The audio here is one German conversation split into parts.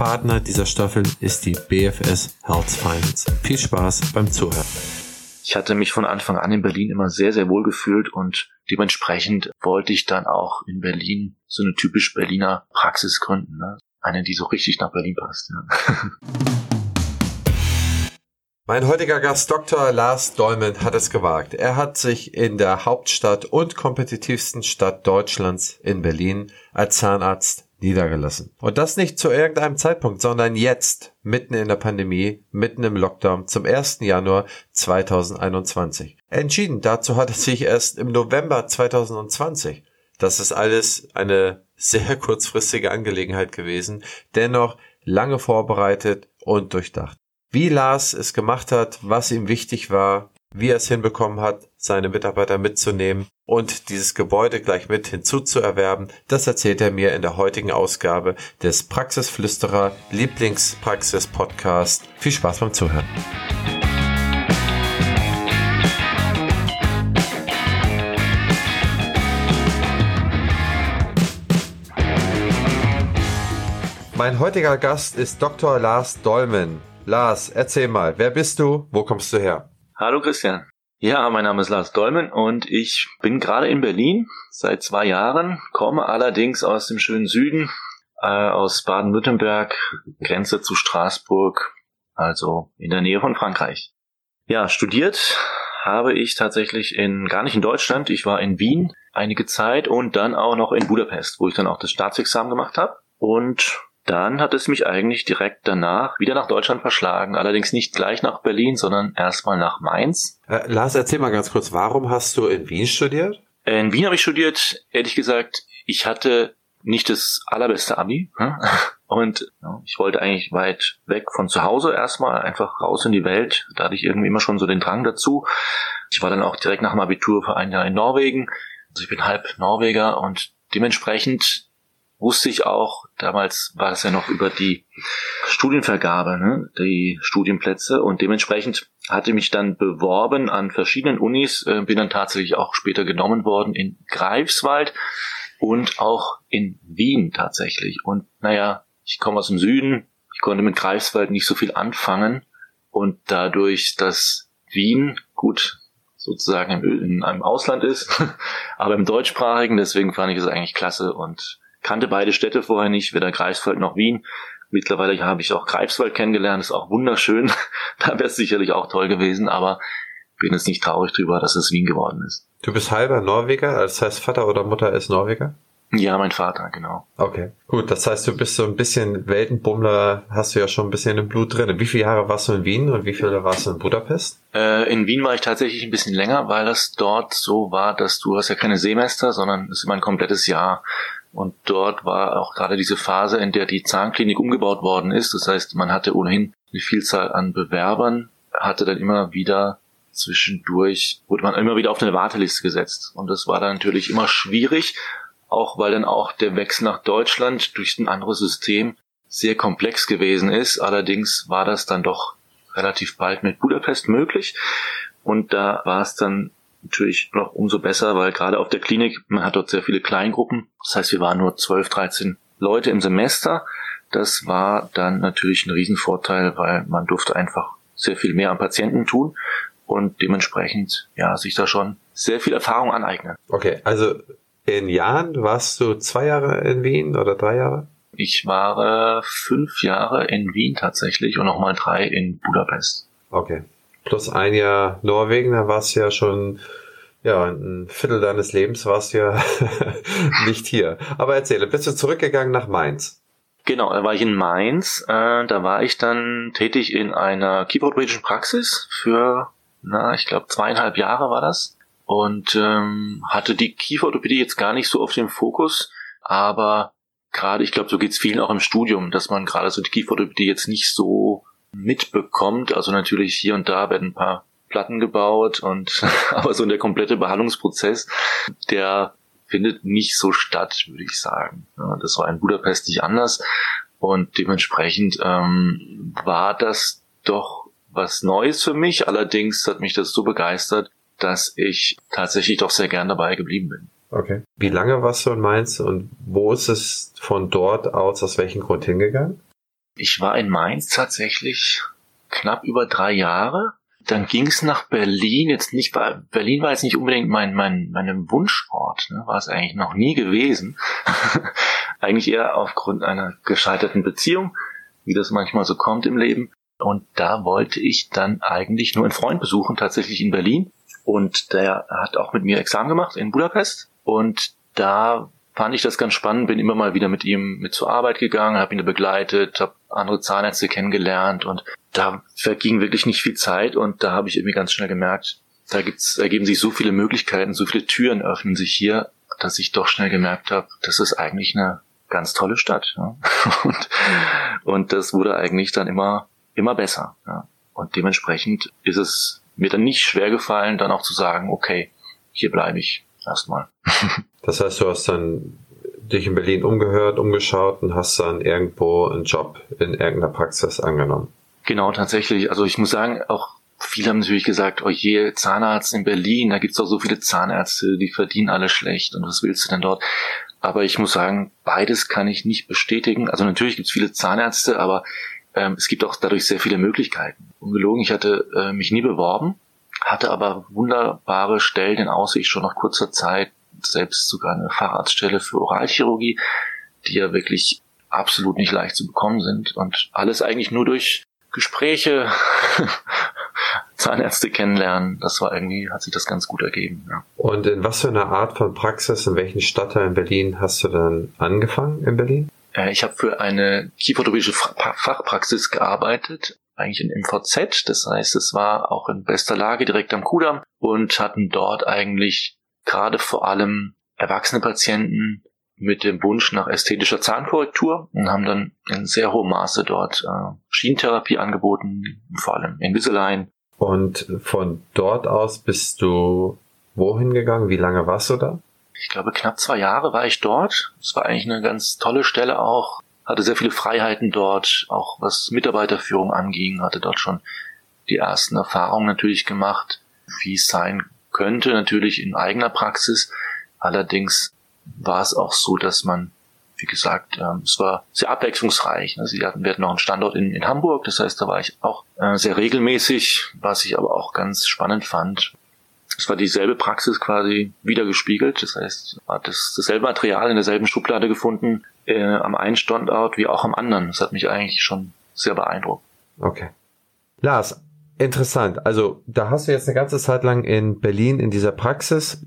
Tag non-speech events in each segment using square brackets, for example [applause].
Partner dieser Staffel ist die BFS Health Finance. Viel Spaß beim Zuhören. Ich hatte mich von Anfang an in Berlin immer sehr, sehr wohl gefühlt und dementsprechend wollte ich dann auch in Berlin so eine typisch Berliner Praxis gründen. Ne? Eine, die so richtig nach Berlin passt. Ja. [laughs] Mein heutiger Gast Dr. Lars Dolmen hat es gewagt. Er hat sich in der Hauptstadt und kompetitivsten Stadt Deutschlands in Berlin als Zahnarzt niedergelassen. Und das nicht zu irgendeinem Zeitpunkt, sondern jetzt, mitten in der Pandemie, mitten im Lockdown, zum 1. Januar 2021. Entschieden dazu hat er sich erst im November 2020. Das ist alles eine sehr [laughs] kurzfristige Angelegenheit gewesen, dennoch lange vorbereitet und durchdacht. Wie Lars es gemacht hat, was ihm wichtig war, wie er es hinbekommen hat, seine Mitarbeiter mitzunehmen und dieses Gebäude gleich mit hinzuzuerwerben, das erzählt er mir in der heutigen Ausgabe des Praxisflüsterer Lieblingspraxis Podcast. Viel Spaß beim Zuhören. Mein heutiger Gast ist Dr. Lars Dolmen. Lars, erzähl mal, wer bist du? Wo kommst du her? Hallo Christian. Ja, mein Name ist Lars Dolmen und ich bin gerade in Berlin seit zwei Jahren, komme allerdings aus dem schönen Süden, äh, aus Baden-Württemberg, Grenze zu Straßburg, also in der Nähe von Frankreich. Ja, studiert habe ich tatsächlich in, gar nicht in Deutschland, ich war in Wien einige Zeit und dann auch noch in Budapest, wo ich dann auch das Staatsexamen gemacht habe und dann hat es mich eigentlich direkt danach wieder nach Deutschland verschlagen. Allerdings nicht gleich nach Berlin, sondern erstmal nach Mainz. Äh, Lars, erzähl mal ganz kurz, warum hast du in Wien studiert? In Wien habe ich studiert, ehrlich gesagt, ich hatte nicht das allerbeste Abi. Hm? [laughs] Und ich wollte eigentlich weit weg von zu Hause erstmal, einfach raus in die Welt. Da hatte ich irgendwie immer schon so den Drang dazu. Ich war dann auch direkt nach dem Abitur für ein Jahr in Norwegen. Also ich bin halb Norweger und dementsprechend wusste ich auch, damals war es ja noch über die Studienvergabe, ne, die Studienplätze und dementsprechend hatte mich dann beworben an verschiedenen Unis, äh, bin dann tatsächlich auch später genommen worden in Greifswald und auch in Wien tatsächlich. Und naja, ich komme aus dem Süden, ich konnte mit Greifswald nicht so viel anfangen und dadurch, dass Wien gut sozusagen in einem Ausland ist, [laughs] aber im deutschsprachigen, deswegen fand ich es eigentlich klasse und kannte beide Städte vorher nicht, weder Greifswald noch Wien. Mittlerweile habe ich auch Greifswald kennengelernt, ist auch wunderschön. [laughs] da wäre es sicherlich auch toll gewesen, aber bin jetzt nicht traurig drüber, dass es Wien geworden ist. Du bist halber Norweger, das heißt Vater oder Mutter ist Norweger? Ja, mein Vater, genau. Okay, gut. Das heißt, du bist so ein bisschen Weltenbummler, hast du ja schon ein bisschen im Blut drin. Wie viele Jahre warst du in Wien und wie viele warst du in Budapest? Äh, in Wien war ich tatsächlich ein bisschen länger, weil das dort so war, dass du hast ja keine Semester, sondern es ist immer ein komplettes Jahr. Und dort war auch gerade diese Phase, in der die Zahnklinik umgebaut worden ist. Das heißt, man hatte ohnehin eine Vielzahl an Bewerbern, hatte dann immer wieder zwischendurch, wurde man immer wieder auf eine Warteliste gesetzt. Und das war dann natürlich immer schwierig, auch weil dann auch der Wechsel nach Deutschland durch ein anderes System sehr komplex gewesen ist. Allerdings war das dann doch relativ bald mit Budapest möglich. Und da war es dann natürlich noch umso besser, weil gerade auf der Klinik, man hat dort sehr viele Kleingruppen. Das heißt, wir waren nur 12, 13 Leute im Semester. Das war dann natürlich ein Riesenvorteil, weil man durfte einfach sehr viel mehr am Patienten tun und dementsprechend ja sich da schon sehr viel Erfahrung aneignen. Okay, also in Jahren warst du zwei Jahre in Wien oder drei Jahre? Ich war äh, fünf Jahre in Wien tatsächlich und nochmal drei in Budapest. Okay plus ein Jahr Norwegen, da warst du ja schon, ja, ein Viertel deines Lebens warst du ja [laughs] nicht hier. Aber erzähle, bist du zurückgegangen nach Mainz? Genau, da war ich in Mainz. Äh, da war ich dann tätig in einer kieferorthopädischen Praxis für, na, ich glaube zweieinhalb Jahre war das. Und ähm, hatte die Kieferorthopädie jetzt gar nicht so auf dem Fokus, aber gerade, ich glaube, so geht's vielen auch im Studium, dass man gerade so die Kieferorthopädie jetzt nicht so mitbekommt. Also natürlich hier und da werden ein paar Platten gebaut und [laughs] aber so der komplette Behandlungsprozess, der findet nicht so statt, würde ich sagen. Das war in Budapest nicht anders und dementsprechend ähm, war das doch was Neues für mich. Allerdings hat mich das so begeistert, dass ich tatsächlich doch sehr gern dabei geblieben bin. Okay. Wie lange warst du in Mainz und wo ist es von dort aus, aus welchem Grund hingegangen? Ich war in Mainz tatsächlich knapp über drei Jahre. Dann ging es nach Berlin. Jetzt nicht, Berlin war jetzt nicht unbedingt mein, mein, mein Wunschort, ne? war es eigentlich noch nie gewesen. [laughs] eigentlich eher aufgrund einer gescheiterten Beziehung, wie das manchmal so kommt im Leben. Und da wollte ich dann eigentlich nur einen Freund besuchen, tatsächlich in Berlin. Und der hat auch mit mir Examen gemacht in Budapest. Und da fand ich das ganz spannend, bin immer mal wieder mit ihm mit zur Arbeit gegangen, habe ihn begleitet, habe andere Zahnärzte kennengelernt und da verging wirklich nicht viel Zeit und da habe ich irgendwie ganz schnell gemerkt, da gibt's, ergeben sich so viele Möglichkeiten, so viele Türen öffnen sich hier, dass ich doch schnell gemerkt habe, das ist eigentlich eine ganz tolle Stadt. Ja? [laughs] Und, und das wurde eigentlich dann immer, immer besser. Ja? Und dementsprechend ist es mir dann nicht schwer gefallen, dann auch zu sagen, okay, hier bleibe ich erstmal. [laughs] Das heißt, du hast dann dich in Berlin umgehört, umgeschaut und hast dann irgendwo einen Job in irgendeiner Praxis angenommen. Genau, tatsächlich. Also ich muss sagen, auch viele haben natürlich gesagt, oh je, Zahnarzt in Berlin, da gibt's doch so viele Zahnärzte, die verdienen alle schlecht und was willst du denn dort? Aber ich muss sagen, beides kann ich nicht bestätigen. Also natürlich gibt's viele Zahnärzte, aber ähm, es gibt auch dadurch sehr viele Möglichkeiten. Ungelogen, ich hatte äh, mich nie beworben, hatte aber wunderbare Stellen in Aussicht schon nach kurzer Zeit, selbst sogar eine Facharztstelle für Oralchirurgie, die ja wirklich absolut nicht leicht zu bekommen sind und alles eigentlich nur durch Gespräche, [laughs] Zahnärzte kennenlernen, das war irgendwie, hat sich das ganz gut ergeben. Ja. Und in was für einer Art von Praxis, in welchen Stadtteil in Berlin hast du dann angefangen in Berlin? Äh, ich habe für eine kieferorthopädische Fachpraxis gearbeitet, eigentlich in MVZ, das heißt, es war auch in bester Lage direkt am Kudamm und hatten dort eigentlich gerade vor allem erwachsene Patienten mit dem Wunsch nach ästhetischer Zahnkorrektur und haben dann in sehr hohem Maße dort äh, Schienentherapie angeboten, vor allem Invisalign. Und von dort aus bist du wohin gegangen? Wie lange warst du da? Ich glaube, knapp zwei Jahre war ich dort. Es war eigentlich eine ganz tolle Stelle auch. Hatte sehr viele Freiheiten dort, auch was Mitarbeiterführung anging, hatte dort schon die ersten Erfahrungen natürlich gemacht, wie es sein könnte, natürlich in eigener Praxis. Allerdings war es auch so, dass man, wie gesagt, ähm, es war sehr abwechslungsreich. Hatten, wir hatten noch einen Standort in, in Hamburg, das heißt, da war ich auch äh, sehr regelmäßig, was ich aber auch ganz spannend fand. Es war dieselbe Praxis quasi wiedergespiegelt, das heißt, man hat das, dasselbe Material in derselben Schublade gefunden, äh, am einen Standort wie auch am anderen. Das hat mich eigentlich schon sehr beeindruckt. Okay. Lars, interessant. Also da hast du jetzt eine ganze Zeit lang in Berlin in dieser Praxis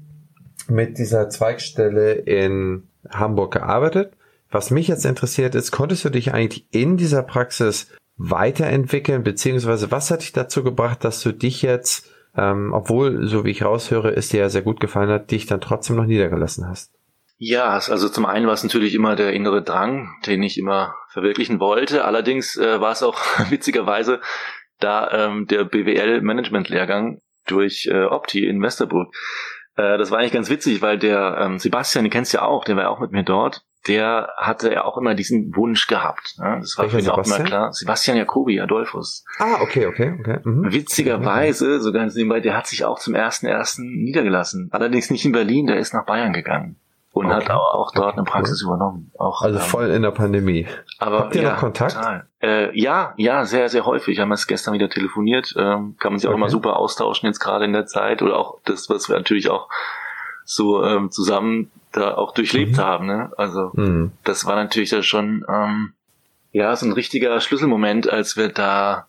mit dieser Zweigstelle in Hamburg gearbeitet. Was mich jetzt interessiert ist, konntest du dich eigentlich in dieser Praxis weiterentwickeln, beziehungsweise was hat dich dazu gebracht, dass du dich jetzt, ähm, obwohl, so wie ich raushöre, es dir ja sehr gut gefallen hat, dich dann trotzdem noch niedergelassen hast? Ja, also zum einen war es natürlich immer der innere Drang, den ich immer verwirklichen wollte. Allerdings äh, war es auch [laughs] witzigerweise da ähm, der BWL-Management-Lehrgang durch äh, Opti in Westerburg. Äh, das war eigentlich ganz witzig, weil der ähm, Sebastian, den kennst du ja auch, der war ja auch mit mir dort. Der hatte ja auch immer diesen Wunsch gehabt. Ne? Das war für ihn auch immer klar. Sebastian Jacobi, Adolphus. Ah, okay, okay, okay. Mhm. Witzigerweise, so ganz nebenbei, der hat sich auch zum ersten ersten niedergelassen. Allerdings nicht in Berlin, der ist nach Bayern gegangen und okay. hat auch, auch dort eine Praxis cool. übernommen. Auch, also ähm, voll in der Pandemie. Aber, Habt ihr ja, noch Kontakt? Äh, ja, ja, sehr, sehr häufig. Haben wir es gestern wieder telefoniert. Ähm, kann man sich auch okay. immer super austauschen jetzt gerade in der Zeit oder auch das, was wir natürlich auch so ähm, zusammen da auch durchlebt mhm. haben. Ne? Also mhm. das war natürlich da schon ähm, ja so ein richtiger Schlüsselmoment, als wir da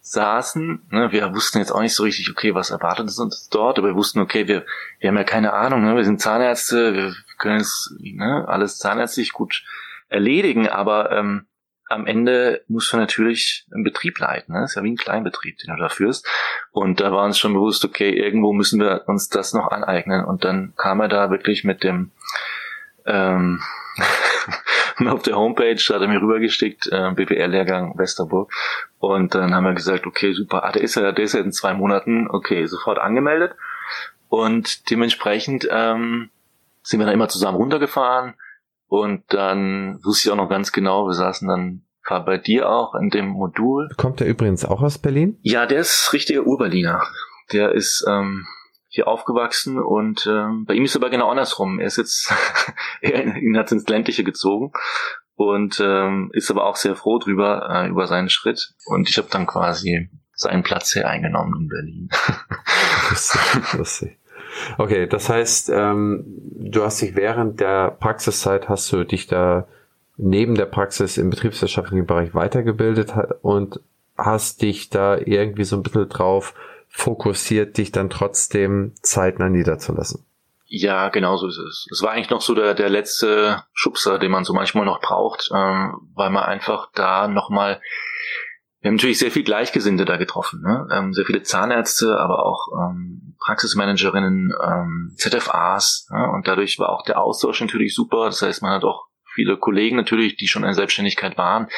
saßen. Ne, wir wussten jetzt auch nicht so richtig, okay, was erwartet uns dort, aber wir wussten, okay, wir, wir haben ja keine Ahnung, ne, wir sind Zahnärzte, wir können es ne, alles zahnärztlich gut erledigen, aber ähm, am Ende musst du natürlich einen Betrieb leiten. Ne? Das ist ja wie ein Kleinbetrieb, den du da führst. Und da war uns schon bewusst, okay, irgendwo müssen wir uns das noch aneignen. Und dann kam er da wirklich mit dem ähm, [laughs] auf der Homepage hat er mir rübergestickt, äh, BWL-Lehrgang Westerburg. Und dann haben wir gesagt, okay, super, ah, der ist ja, der ist ja in zwei Monaten, okay, sofort angemeldet. Und dementsprechend ähm, sind wir dann immer zusammen runtergefahren. Und dann wusste ich auch noch ganz genau, wir saßen dann war bei dir auch in dem Modul. Kommt der übrigens auch aus Berlin? Ja, der ist richtiger Urberliner. Der ist ähm, hier aufgewachsen und ähm, bei ihm ist es aber genau andersrum. Er ist jetzt, [laughs] er, ihn hat ins Ländliche gezogen und ähm, ist aber auch sehr froh drüber, äh, über seinen Schritt. Und ich habe dann quasi seinen Platz hier eingenommen in Berlin. [laughs] lustig, lustig. Okay, das heißt, ähm, du hast dich während der Praxiszeit, hast du dich da neben der Praxis im betriebswirtschaftlichen Bereich weitergebildet und hast dich da irgendwie so ein bisschen drauf fokussiert, dich dann trotzdem zeitnah niederzulassen. Ja, genau so ist es. Es war eigentlich noch so der, der letzte Schubser, den man so manchmal noch braucht, ähm, weil man einfach da nochmal, wir haben natürlich sehr viel Gleichgesinnte da getroffen, ne? ähm, sehr viele Zahnärzte, aber auch ähm, Praxismanagerinnen, ähm, ZFAs ja? und dadurch war auch der Austausch natürlich super. Das heißt, man hat auch viele Kollegen natürlich, die schon in Selbstständigkeit waren,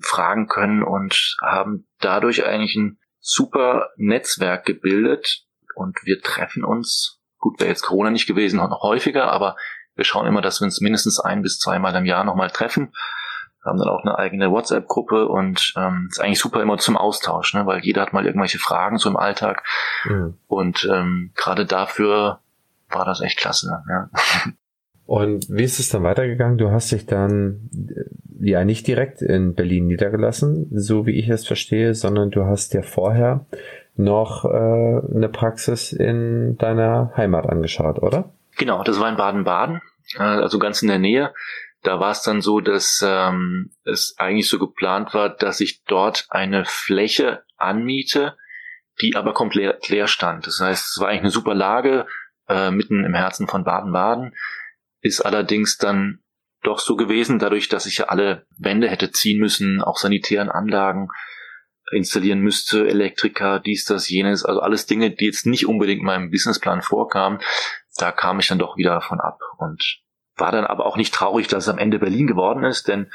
fragen können und haben dadurch eigentlich ein super Netzwerk gebildet und wir treffen uns, gut, wäre jetzt Corona nicht gewesen, noch häufiger, aber wir schauen immer, dass wir uns mindestens ein bis zweimal im Jahr nochmal treffen, haben dann auch eine eigene WhatsApp-Gruppe und ähm, ist eigentlich super immer zum Austausch, ne? weil jeder hat mal irgendwelche Fragen so im Alltag mhm. und ähm, gerade dafür war das echt klasse. Ja. [laughs] Und wie ist es dann weitergegangen? Du hast dich dann äh, ja nicht direkt in Berlin niedergelassen, so wie ich es verstehe, sondern du hast ja vorher noch äh, eine Praxis in deiner Heimat angeschaut, oder? Genau, das war in Baden-Baden, äh, also ganz in der Nähe. Da war es dann so, dass ähm, es eigentlich so geplant war, dass ich dort eine Fläche anmiete, die aber komplett leer stand. Das heißt, es war eigentlich eine super Lage äh, mitten im Herzen von Baden-Baden ist allerdings dann doch so gewesen, dadurch, dass ich ja alle Wände hätte ziehen müssen, auch sanitären Anlagen installieren müsste, Elektriker, dies, das, jenes, also alles Dinge, die jetzt nicht unbedingt meinem Businessplan vorkamen. Da kam ich dann doch wieder davon ab und war dann aber auch nicht traurig, dass es am Ende Berlin geworden ist, denn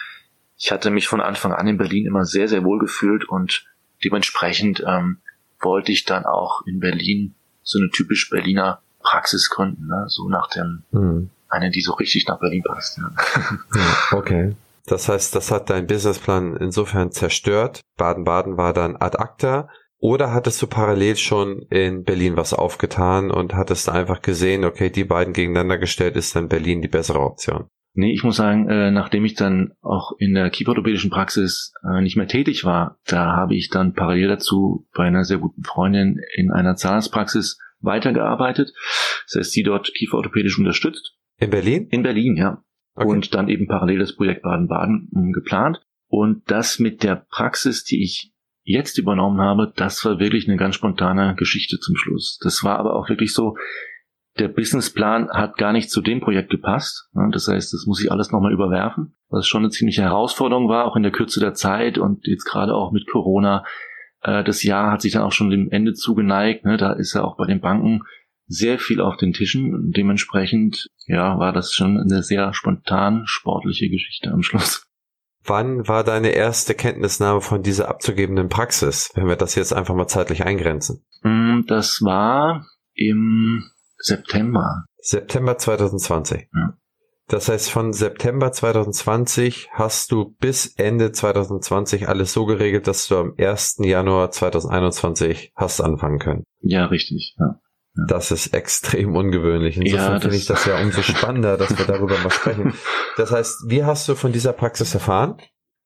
ich hatte mich von Anfang an in Berlin immer sehr, sehr wohl gefühlt und dementsprechend ähm, wollte ich dann auch in Berlin so eine typisch Berliner Praxis gründen, ne? so nach dem mhm eine, die so richtig nach Berlin passt. Ja. [laughs] okay. Das heißt, das hat dein Businessplan insofern zerstört. Baden-Baden war dann ad acta. Oder hattest du parallel schon in Berlin was aufgetan und hattest einfach gesehen, okay, die beiden gegeneinander gestellt ist dann Berlin die bessere Option? Nee, ich muss sagen, äh, nachdem ich dann auch in der kieferorthopädischen Praxis äh, nicht mehr tätig war, da habe ich dann parallel dazu bei einer sehr guten Freundin in einer Zahnarztpraxis weitergearbeitet. Das heißt, sie dort kieferorthopädisch unterstützt in Berlin? In Berlin, ja. Okay. Und dann eben parallel das Projekt Baden-Baden hm, geplant. Und das mit der Praxis, die ich jetzt übernommen habe, das war wirklich eine ganz spontane Geschichte zum Schluss. Das war aber auch wirklich so, der Businessplan hat gar nicht zu dem Projekt gepasst. Das heißt, das muss ich alles nochmal überwerfen, was schon eine ziemliche Herausforderung war, auch in der Kürze der Zeit und jetzt gerade auch mit Corona. Äh, das Jahr hat sich dann auch schon dem Ende zugeneigt. Ne? Da ist ja auch bei den Banken sehr viel auf den Tischen. Dementsprechend, ja, war das schon eine sehr spontan sportliche Geschichte am Schluss. Wann war deine erste Kenntnisnahme von dieser abzugebenden Praxis, wenn wir das jetzt einfach mal zeitlich eingrenzen? Mm, das war im September. September 2020. Ja. Das heißt, von September 2020 hast du bis Ende 2020 alles so geregelt, dass du am 1. Januar 2021 hast anfangen können. Ja, richtig. Ja. Das ist extrem ungewöhnlich. Insofern ja, finde ich das ja umso [laughs] spannender, dass wir darüber mal sprechen. Das heißt, wie hast du von dieser Praxis erfahren?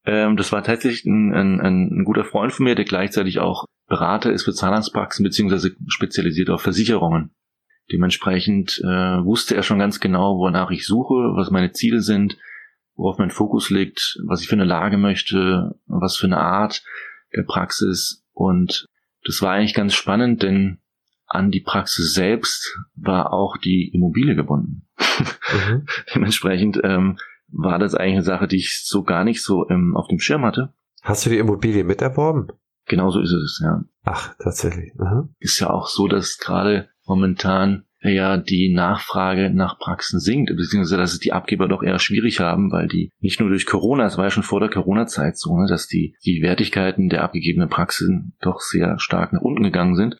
Ähm, das war tatsächlich ein, ein, ein, guter Freund von mir, der gleichzeitig auch Berater ist für Zahnarztpraxen beziehungsweise spezialisiert auf Versicherungen. Dementsprechend äh, wusste er schon ganz genau, wonach ich suche, was meine Ziele sind, worauf mein Fokus liegt, was ich für eine Lage möchte, was für eine Art der Praxis. Und das war eigentlich ganz spannend, denn an die Praxis selbst war auch die Immobilie gebunden. Mhm. [laughs] Dementsprechend ähm, war das eigentlich eine Sache, die ich so gar nicht so ähm, auf dem Schirm hatte. Hast du die Immobilie miterworben? Genau so ist es, ja. Ach, tatsächlich. Aha. Ist ja auch so, dass gerade momentan ja die Nachfrage nach Praxen sinkt, beziehungsweise dass es die Abgeber doch eher schwierig haben, weil die nicht nur durch Corona, es war ja schon vor der Corona-Zeit so, ne, dass die, die Wertigkeiten der abgegebenen Praxen doch sehr stark nach unten gegangen sind.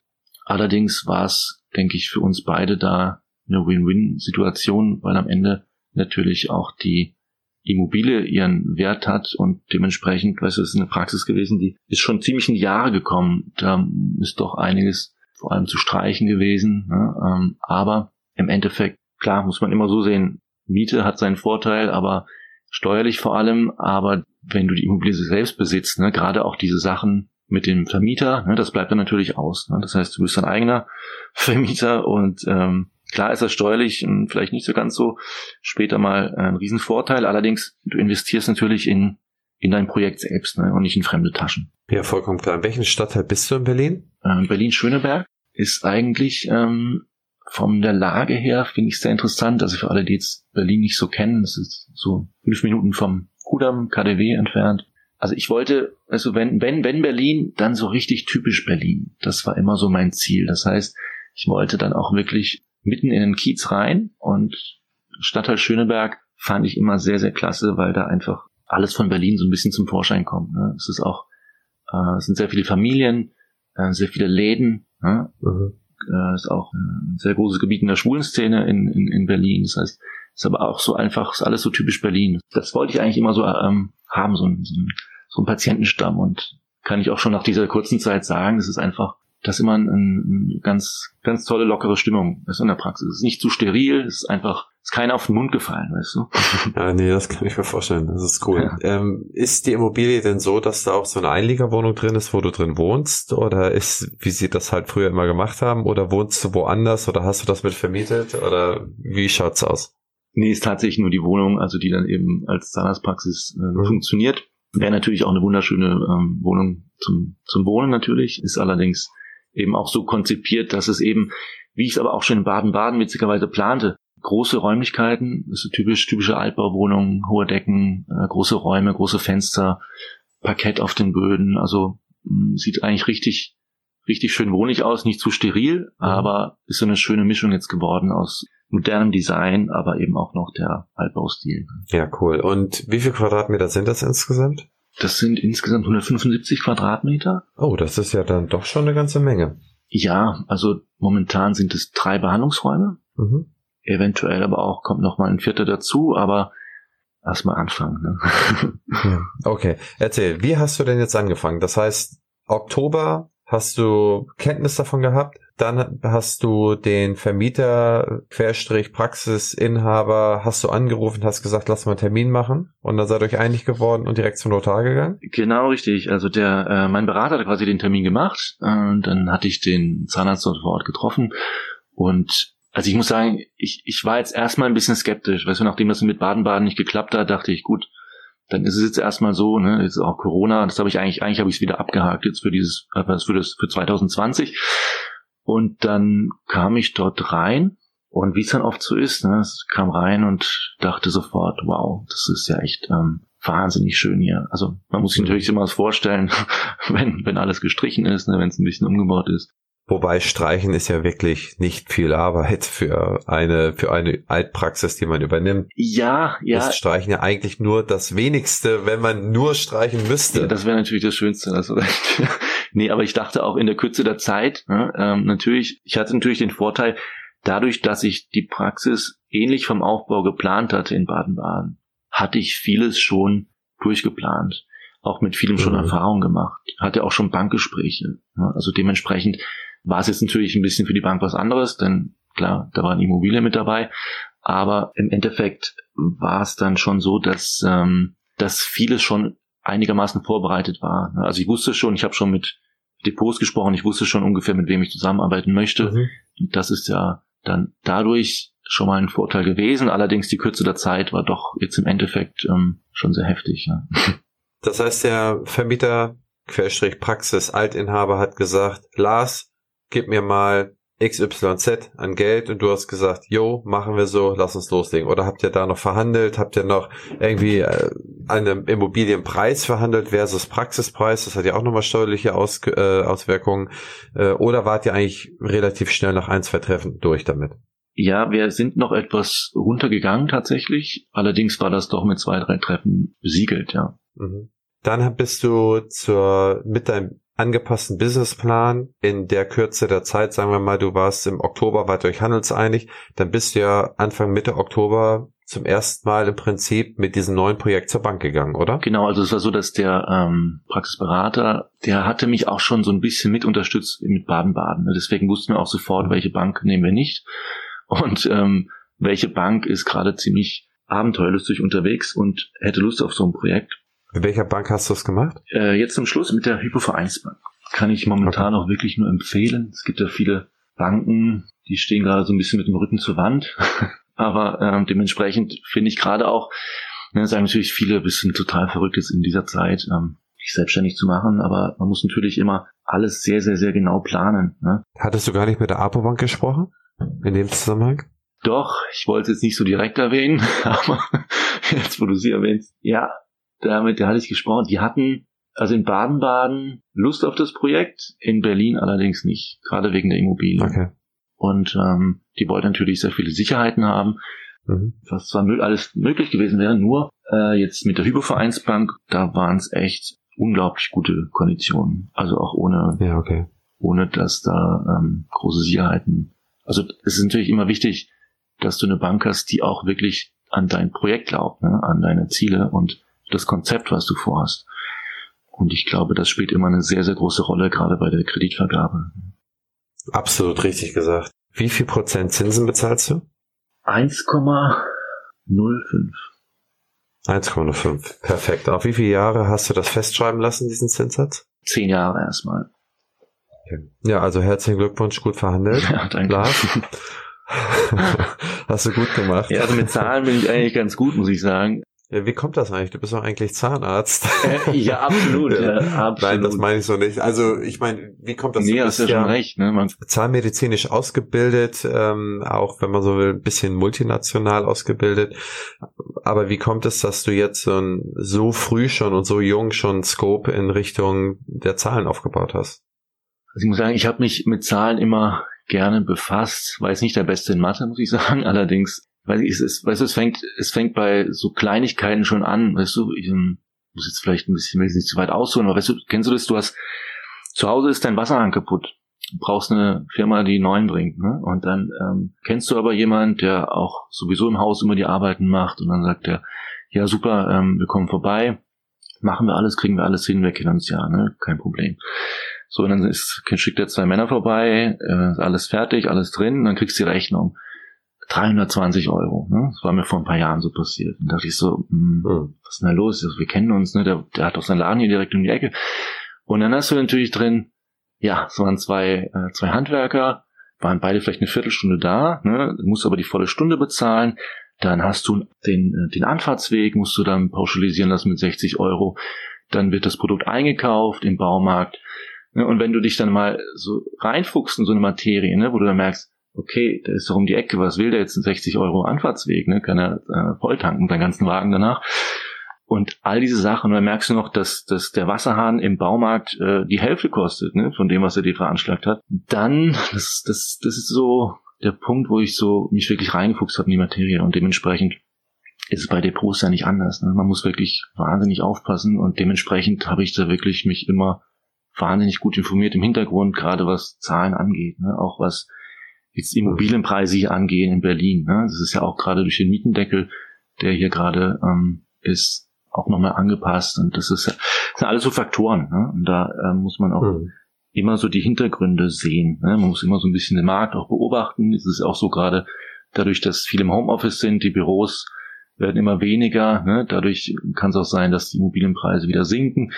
Allerdings war es, denke ich, für uns beide da eine Win-Win-Situation, weil am Ende natürlich auch die Immobilie ihren Wert hat und dementsprechend, weißt du, es ist eine Praxis gewesen, die ist schon ziemlich in Jahre gekommen. Da ist doch einiges vor allem zu streichen gewesen. Ne? Ähm, aber im Endeffekt, klar, muss man immer so sehen, Miete hat seinen Vorteil, aber steuerlich vor allem, aber wenn du die Immobilie selbst besitzt, ne, gerade auch diese Sachen mit dem Vermieter, ne, das bleibt dann natürlich aus. Ne? Das heißt, du bist dein eigener [laughs] Vermieter und ähm, klar ist das steuerlich vielleicht nicht so ganz so später mal ein Riesenvorteil. Allerdings, du investierst natürlich in, in dein Projekt selbst ne, und nicht in fremde Taschen. Ja, vollkommen klar. In welchem Stadtteil bist du in Berlin? Ähm, Berlin-Schöneberg ist eigentlich ähm, von der Lage her, finde ich sehr interessant. Also für alle, die jetzt Berlin nicht so kennen, das ist so fünf Minuten vom Kudamm, KDW entfernt. Also ich wollte, also wenn, wenn, wenn Berlin, dann so richtig typisch Berlin. Das war immer so mein Ziel. Das heißt, ich wollte dann auch wirklich mitten in den Kiez rein und Stadtteil Schöneberg fand ich immer sehr, sehr klasse, weil da einfach alles von Berlin so ein bisschen zum Vorschein kommt. Ne? Es ist auch äh, es sind sehr viele Familien, äh, sehr viele Läden. Ja? Mhm. Äh, ist auch ein sehr großes Gebiet in der Schwulenszene in, in, in Berlin. Das heißt, ist aber auch so einfach, ist alles so typisch Berlin. Das wollte ich eigentlich immer so ähm, haben, so ein, so, ein, so ein Patientenstamm. Und kann ich auch schon nach dieser kurzen Zeit sagen, das ist einfach, das ist immer eine ein ganz, ganz tolle, lockere Stimmung ist in der Praxis. Es ist nicht zu steril, es ist einfach ist keiner auf den Mund gefallen, weißt du? [laughs] Ja, nee, das kann ich mir vorstellen. Das ist cool. Ja. Ähm, ist die Immobilie denn so, dass da auch so eine Einliegerwohnung drin ist, wo du drin wohnst? Oder ist, wie sie das halt früher immer gemacht haben? Oder wohnst du woanders? Oder hast du das mit vermietet? Oder wie schaut's aus? Nee, ist tatsächlich nur die Wohnung, also die dann eben als Zahnarztpraxis äh, mhm. funktioniert. Wäre natürlich auch eine wunderschöne ähm, Wohnung zum, zum Wohnen natürlich, ist allerdings eben auch so konzipiert, dass es eben, wie ich es aber auch schon in Baden-Baden witzigerweise plante, große Räumlichkeiten, das ist typisch, typische Altbauwohnungen, hohe Decken, äh, große Räume, große Fenster, Parkett auf den Böden, also mh, sieht eigentlich richtig, richtig schön wohnlich aus, nicht zu steril, mhm. aber ist so eine schöne Mischung jetzt geworden aus modernem Design, aber eben auch noch der Altbaustil. Ja, cool. Und wie viel Quadratmeter sind das insgesamt? Das sind insgesamt 175 Quadratmeter. Oh, das ist ja dann doch schon eine ganze Menge. Ja, also momentan sind es drei Behandlungsräume. Mhm eventuell aber auch kommt noch mal ein vierter dazu, aber erstmal anfangen. Ne? okay, erzähl, wie hast du denn jetzt angefangen? Das heißt, Oktober hast du Kenntnis davon gehabt, dann hast du den Vermieter, Querstrich, Praxisinhaber, hast du angerufen, hast gesagt, lass mal einen Termin machen und dann seid euch einig geworden und direkt zum Notar gegangen? Genau, richtig. Also der, äh, mein Berater hat quasi den Termin gemacht äh, und dann hatte ich den Zahnarzt dort vor Ort getroffen und also ich muss sagen, ich, ich war jetzt erstmal ein bisschen skeptisch. Weißt du, nachdem das mit Baden-Baden nicht geklappt hat, dachte ich, gut, dann ist es jetzt erstmal so, ne, jetzt auch Corona, das habe ich eigentlich, eigentlich habe ich es wieder abgehakt jetzt für dieses, äh, für das, für 2020. Und dann kam ich dort rein und wie es dann oft so ist, ne, kam rein und dachte sofort, wow, das ist ja echt ähm, wahnsinnig schön hier. Also man muss sich natürlich immer was vorstellen, [laughs] wenn, wenn alles gestrichen ist, ne, wenn es ein bisschen umgebaut ist. Wobei Streichen ist ja wirklich nicht viel Arbeit für eine, für eine Altpraxis, die man übernimmt. Ja, ja. Ist Streichen ja eigentlich nur das wenigste, wenn man nur streichen müsste. Ja, das wäre natürlich das Schönste. Also, [laughs] nee, aber ich dachte auch in der Kürze der Zeit, ne, ähm, natürlich, ich hatte natürlich den Vorteil, dadurch, dass ich die Praxis ähnlich vom Aufbau geplant hatte in Baden-Baden, hatte ich vieles schon durchgeplant auch mit vielem schon mhm. Erfahrung gemacht, hatte auch schon Bankgespräche. Ne? Also dementsprechend war es jetzt natürlich ein bisschen für die Bank was anderes, denn klar, da war eine Immobilie mit dabei. Aber im Endeffekt war es dann schon so, dass, ähm, dass vieles schon einigermaßen vorbereitet war. Also ich wusste schon, ich habe schon mit Depots gesprochen, ich wusste schon ungefähr, mit wem ich zusammenarbeiten möchte. Mhm. Das ist ja dann dadurch schon mal ein Vorteil gewesen. Allerdings die Kürze der Zeit war doch jetzt im Endeffekt ähm, schon sehr heftig. Ja. Das heißt, der Vermieter, Querstrich Praxis, Altinhaber hat gesagt, Lars, gib mir mal XYZ an Geld und du hast gesagt, jo, machen wir so, lass uns loslegen. Oder habt ihr da noch verhandelt? Habt ihr noch irgendwie äh, einen Immobilienpreis verhandelt versus Praxispreis? Das hat ja auch nochmal steuerliche Aus, äh, Auswirkungen. Äh, oder wart ihr eigentlich relativ schnell nach ein, zwei Treffen durch damit? Ja, wir sind noch etwas runtergegangen tatsächlich. Allerdings war das doch mit zwei, drei Treffen besiegelt, ja. Mhm. Dann bist du zur, mit deinem angepassten Businessplan in der Kürze der Zeit, sagen wir mal, du warst im Oktober weit euch handelseinig, dann bist du ja Anfang Mitte Oktober zum ersten Mal im Prinzip mit diesem neuen Projekt zur Bank gegangen, oder? Genau, also es war so, dass der ähm, Praxisberater, der hatte mich auch schon so ein bisschen mit unterstützt mit Baden-Baden. Deswegen wussten wir auch sofort, welche Bank nehmen wir nicht und ähm, welche Bank ist gerade ziemlich abenteuerlustig unterwegs und hätte Lust auf so ein Projekt. Mit welcher Bank hast du es gemacht? Äh, jetzt zum Schluss mit der Hypovereinsbank. Kann ich momentan okay. auch wirklich nur empfehlen. Es gibt ja viele Banken, die stehen gerade so ein bisschen mit dem Rücken zur Wand. [laughs] Aber ähm, dementsprechend finde ich gerade auch, ne, sagen natürlich viele, wir sind total verrückt jetzt in dieser Zeit, ähm, sich selbstständig zu machen, aber man muss natürlich immer alles sehr, sehr, sehr genau planen. Ne? Hattest du gar nicht mit der APO-Bank gesprochen? In dem Zusammenhang? Doch, ich wollte es jetzt nicht so direkt erwähnen, [laughs] aber jetzt, wo du sie erwähnst, ja, damit, da hatte ich gesprochen. Die hatten also in Baden-Baden Lust auf das Projekt, in Berlin allerdings nicht, gerade wegen der Immobilien. Okay. Und ähm, die wollten natürlich sehr viele Sicherheiten haben, mhm. was zwar alles möglich gewesen wäre, nur äh, jetzt mit der Hypovereinsbank, da waren es echt unglaublich gute Konditionen. Also auch ohne, ja, okay. ohne dass da ähm, große Sicherheiten. Also es ist natürlich immer wichtig, dass du eine Bank hast, die auch wirklich an dein Projekt glaubt, ne? an deine Ziele und das Konzept, was du vorhast. Und ich glaube, das spielt immer eine sehr, sehr große Rolle, gerade bei der Kreditvergabe. Absolut richtig gesagt. Wie viel Prozent Zinsen bezahlst du? 1,05. 1,05. Perfekt. Auf wie viele Jahre hast du das festschreiben lassen, diesen Zinssatz? Zehn Jahre erstmal. Ja, also herzlichen Glückwunsch, gut verhandelt. [laughs] Ja, danke. Lars. [laughs] [laughs] hast du gut gemacht. Ja, also mit Zahlen bin ich eigentlich ganz gut, muss ich sagen. Ja, wie kommt das eigentlich? Du bist doch eigentlich Zahnarzt. Äh, ja, absolut, [laughs] ja, absolut. Nein, das meine ich so nicht. Also ich meine, wie kommt das? Nee, hast ja schon recht. Ne? Man zahnmedizinisch ausgebildet, ähm, auch wenn man so will, ein bisschen multinational ausgebildet. Aber wie kommt es, dass du jetzt so, ein, so früh schon und so jung schon Scope in Richtung der Zahlen aufgebaut hast? Also ich muss sagen, ich habe mich mit Zahlen immer gerne befasst. War jetzt nicht der Beste in Mathe, muss ich sagen. [laughs] Allerdings weil es ist, weißt du, es fängt, es fängt bei so Kleinigkeiten schon an, weißt du, ich um, muss jetzt vielleicht ein bisschen, will nicht zu weit ausholen, aber weißt du, kennst du das, du hast, zu Hause ist dein Wasserhahn kaputt. Du brauchst eine Firma, die neuen bringt, ne? Und dann ähm, kennst du aber jemand, der auch sowieso im Haus immer die Arbeiten macht und dann sagt er, ja super, ähm, wir kommen vorbei, machen wir alles, kriegen wir alles hin, wir kennen uns ja, ne? Kein Problem. So, und dann ist, schickt er zwei Männer vorbei, äh, alles fertig, alles drin, dann kriegst du die Rechnung. 320 Euro. Ne? Das war mir vor ein paar Jahren so passiert. Und da dachte ich so, mh, hm, was ist denn da los? Also, wir kennen uns, ne? Der, der hat doch seinen Laden hier direkt um die Ecke. Und dann hast du natürlich drin, ja, es waren zwei, äh, zwei Handwerker, waren beide vielleicht eine Viertelstunde da, ne? Du musst aber die volle Stunde bezahlen. Dann hast du den, äh, den Anfahrtsweg, musst du dann pauschalisieren lassen mit 60 Euro. Dann wird das Produkt eingekauft im Baumarkt. Ne? Und wenn du dich dann mal so reinfuchst in so eine Materie, ne, wo du dann merkst, okay, der ist doch um die Ecke, was will der jetzt? 60 Euro Anfahrtsweg, ne? Kann er äh, volltanken, seinen ganzen Wagen danach. Und all diese Sachen, und dann merkst du noch, dass, dass der Wasserhahn im Baumarkt äh, die Hälfte kostet, ne, von dem, was er dir veranschlagt hat. Dann, das, das, das ist so der Punkt, wo ich so mich wirklich reingefuchst habe in die Materie und dementsprechend ist es bei Depots ja nicht anders. Ne? Man muss wirklich wahnsinnig aufpassen und dementsprechend habe ich da wirklich mich immer wahnsinnig gut informiert im Hintergrund, gerade was Zahlen angeht, ne? auch was jetzt Immobilienpreise hier angehen in Berlin. Ne? Das ist ja auch gerade durch den Mietendeckel, der hier gerade ähm, ist, auch nochmal angepasst. Und das ist das sind alles so Faktoren. Ne? Und da äh, muss man auch mhm. immer so die Hintergründe sehen. Ne? Man muss immer so ein bisschen den Markt auch beobachten. Es ist auch so gerade dadurch, dass viele im Homeoffice sind, die Büros werden immer weniger. Ne? Dadurch kann es auch sein, dass die Immobilienpreise wieder sinken.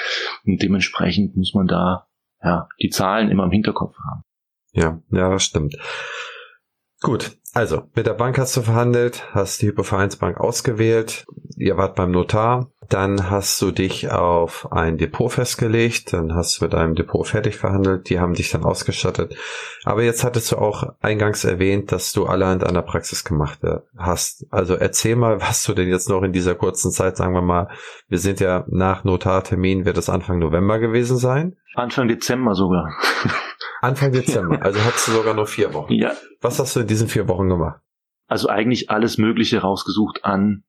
Und dementsprechend muss man da ja die Zahlen immer im Hinterkopf haben. Ja, ja, das stimmt. Gut, also mit der Bank hast du verhandelt, hast die Hypovereinsbank ausgewählt, ihr wart beim Notar, dann hast du dich auf ein Depot festgelegt, dann hast du mit einem Depot fertig verhandelt, die haben dich dann ausgestattet. Aber jetzt hattest du auch eingangs erwähnt, dass du allerhand an der Praxis gemacht äh, hast. Also erzähl mal, [laughs] was du denn jetzt noch in dieser kurzen Zeit, sagen wir mal, wir sind ja nach Notartermin, wird es Anfang November gewesen sein? Anfang Dezember sogar. [laughs] Anfang Dezember. Also hattest du sogar noch vier Wochen. Ja. Was hast du in diesen vier Wochen gemacht? also eigentlich alles Mögliche rausgesucht an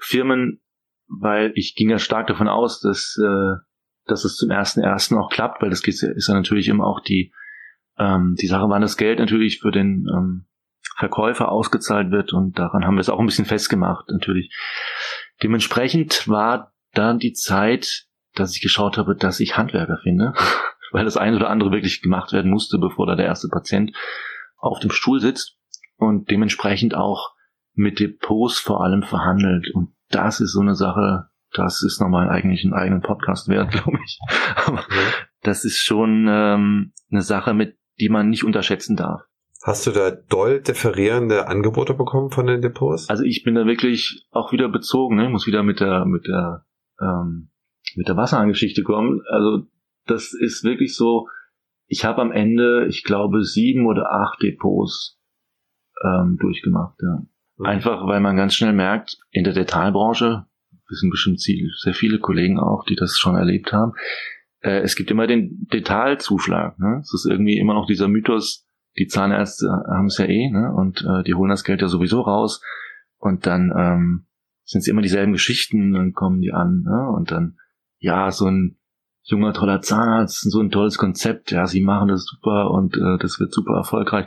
Firmen, weil ich ging ja stark davon aus, dass, äh, dass es zum ersten ersten auch klappt, weil das ist ja natürlich immer auch die, ähm, die Sache, wann das Geld natürlich für den ähm, Verkäufer ausgezahlt wird und daran haben wir es auch ein bisschen festgemacht natürlich. Dementsprechend war dann die Zeit, dass ich geschaut habe, dass ich Handwerker finde, weil das eine oder andere wirklich gemacht werden musste, bevor da der erste Patient auf dem Stuhl sitzt und dementsprechend auch mit Depots vor allem verhandelt. Und das ist so eine Sache, das ist nochmal eigentlich einen eigenen Podcast wert, [laughs] glaube ich. Aber das ist schon ähm, eine Sache, mit die man nicht unterschätzen darf. Hast du da doll differierende Angebote bekommen von den Depots? Also ich bin da wirklich auch wieder bezogen, ne? Ich muss wieder mit der mit der ähm, mit der Wasserangeschichte kommen. Also das ist wirklich so. Ich habe am Ende, ich glaube, sieben oder acht Depots ähm, durchgemacht. Ja. Einfach, weil man ganz schnell merkt, in der Detailbranche wissen bestimmt sehr viele Kollegen auch, die das schon erlebt haben. Äh, es gibt immer den Detailzuschlag. Ne? Es ist irgendwie immer noch dieser Mythos, die Zahnärzte haben es ja eh, ne? Und äh, die holen das Geld ja sowieso raus. Und dann ähm, sind es immer dieselben Geschichten, dann kommen die an, ne? Und dann, ja, so ein junger, toller Zahnarzt, so ein tolles Konzept, ja, sie machen das super und äh, das wird super erfolgreich.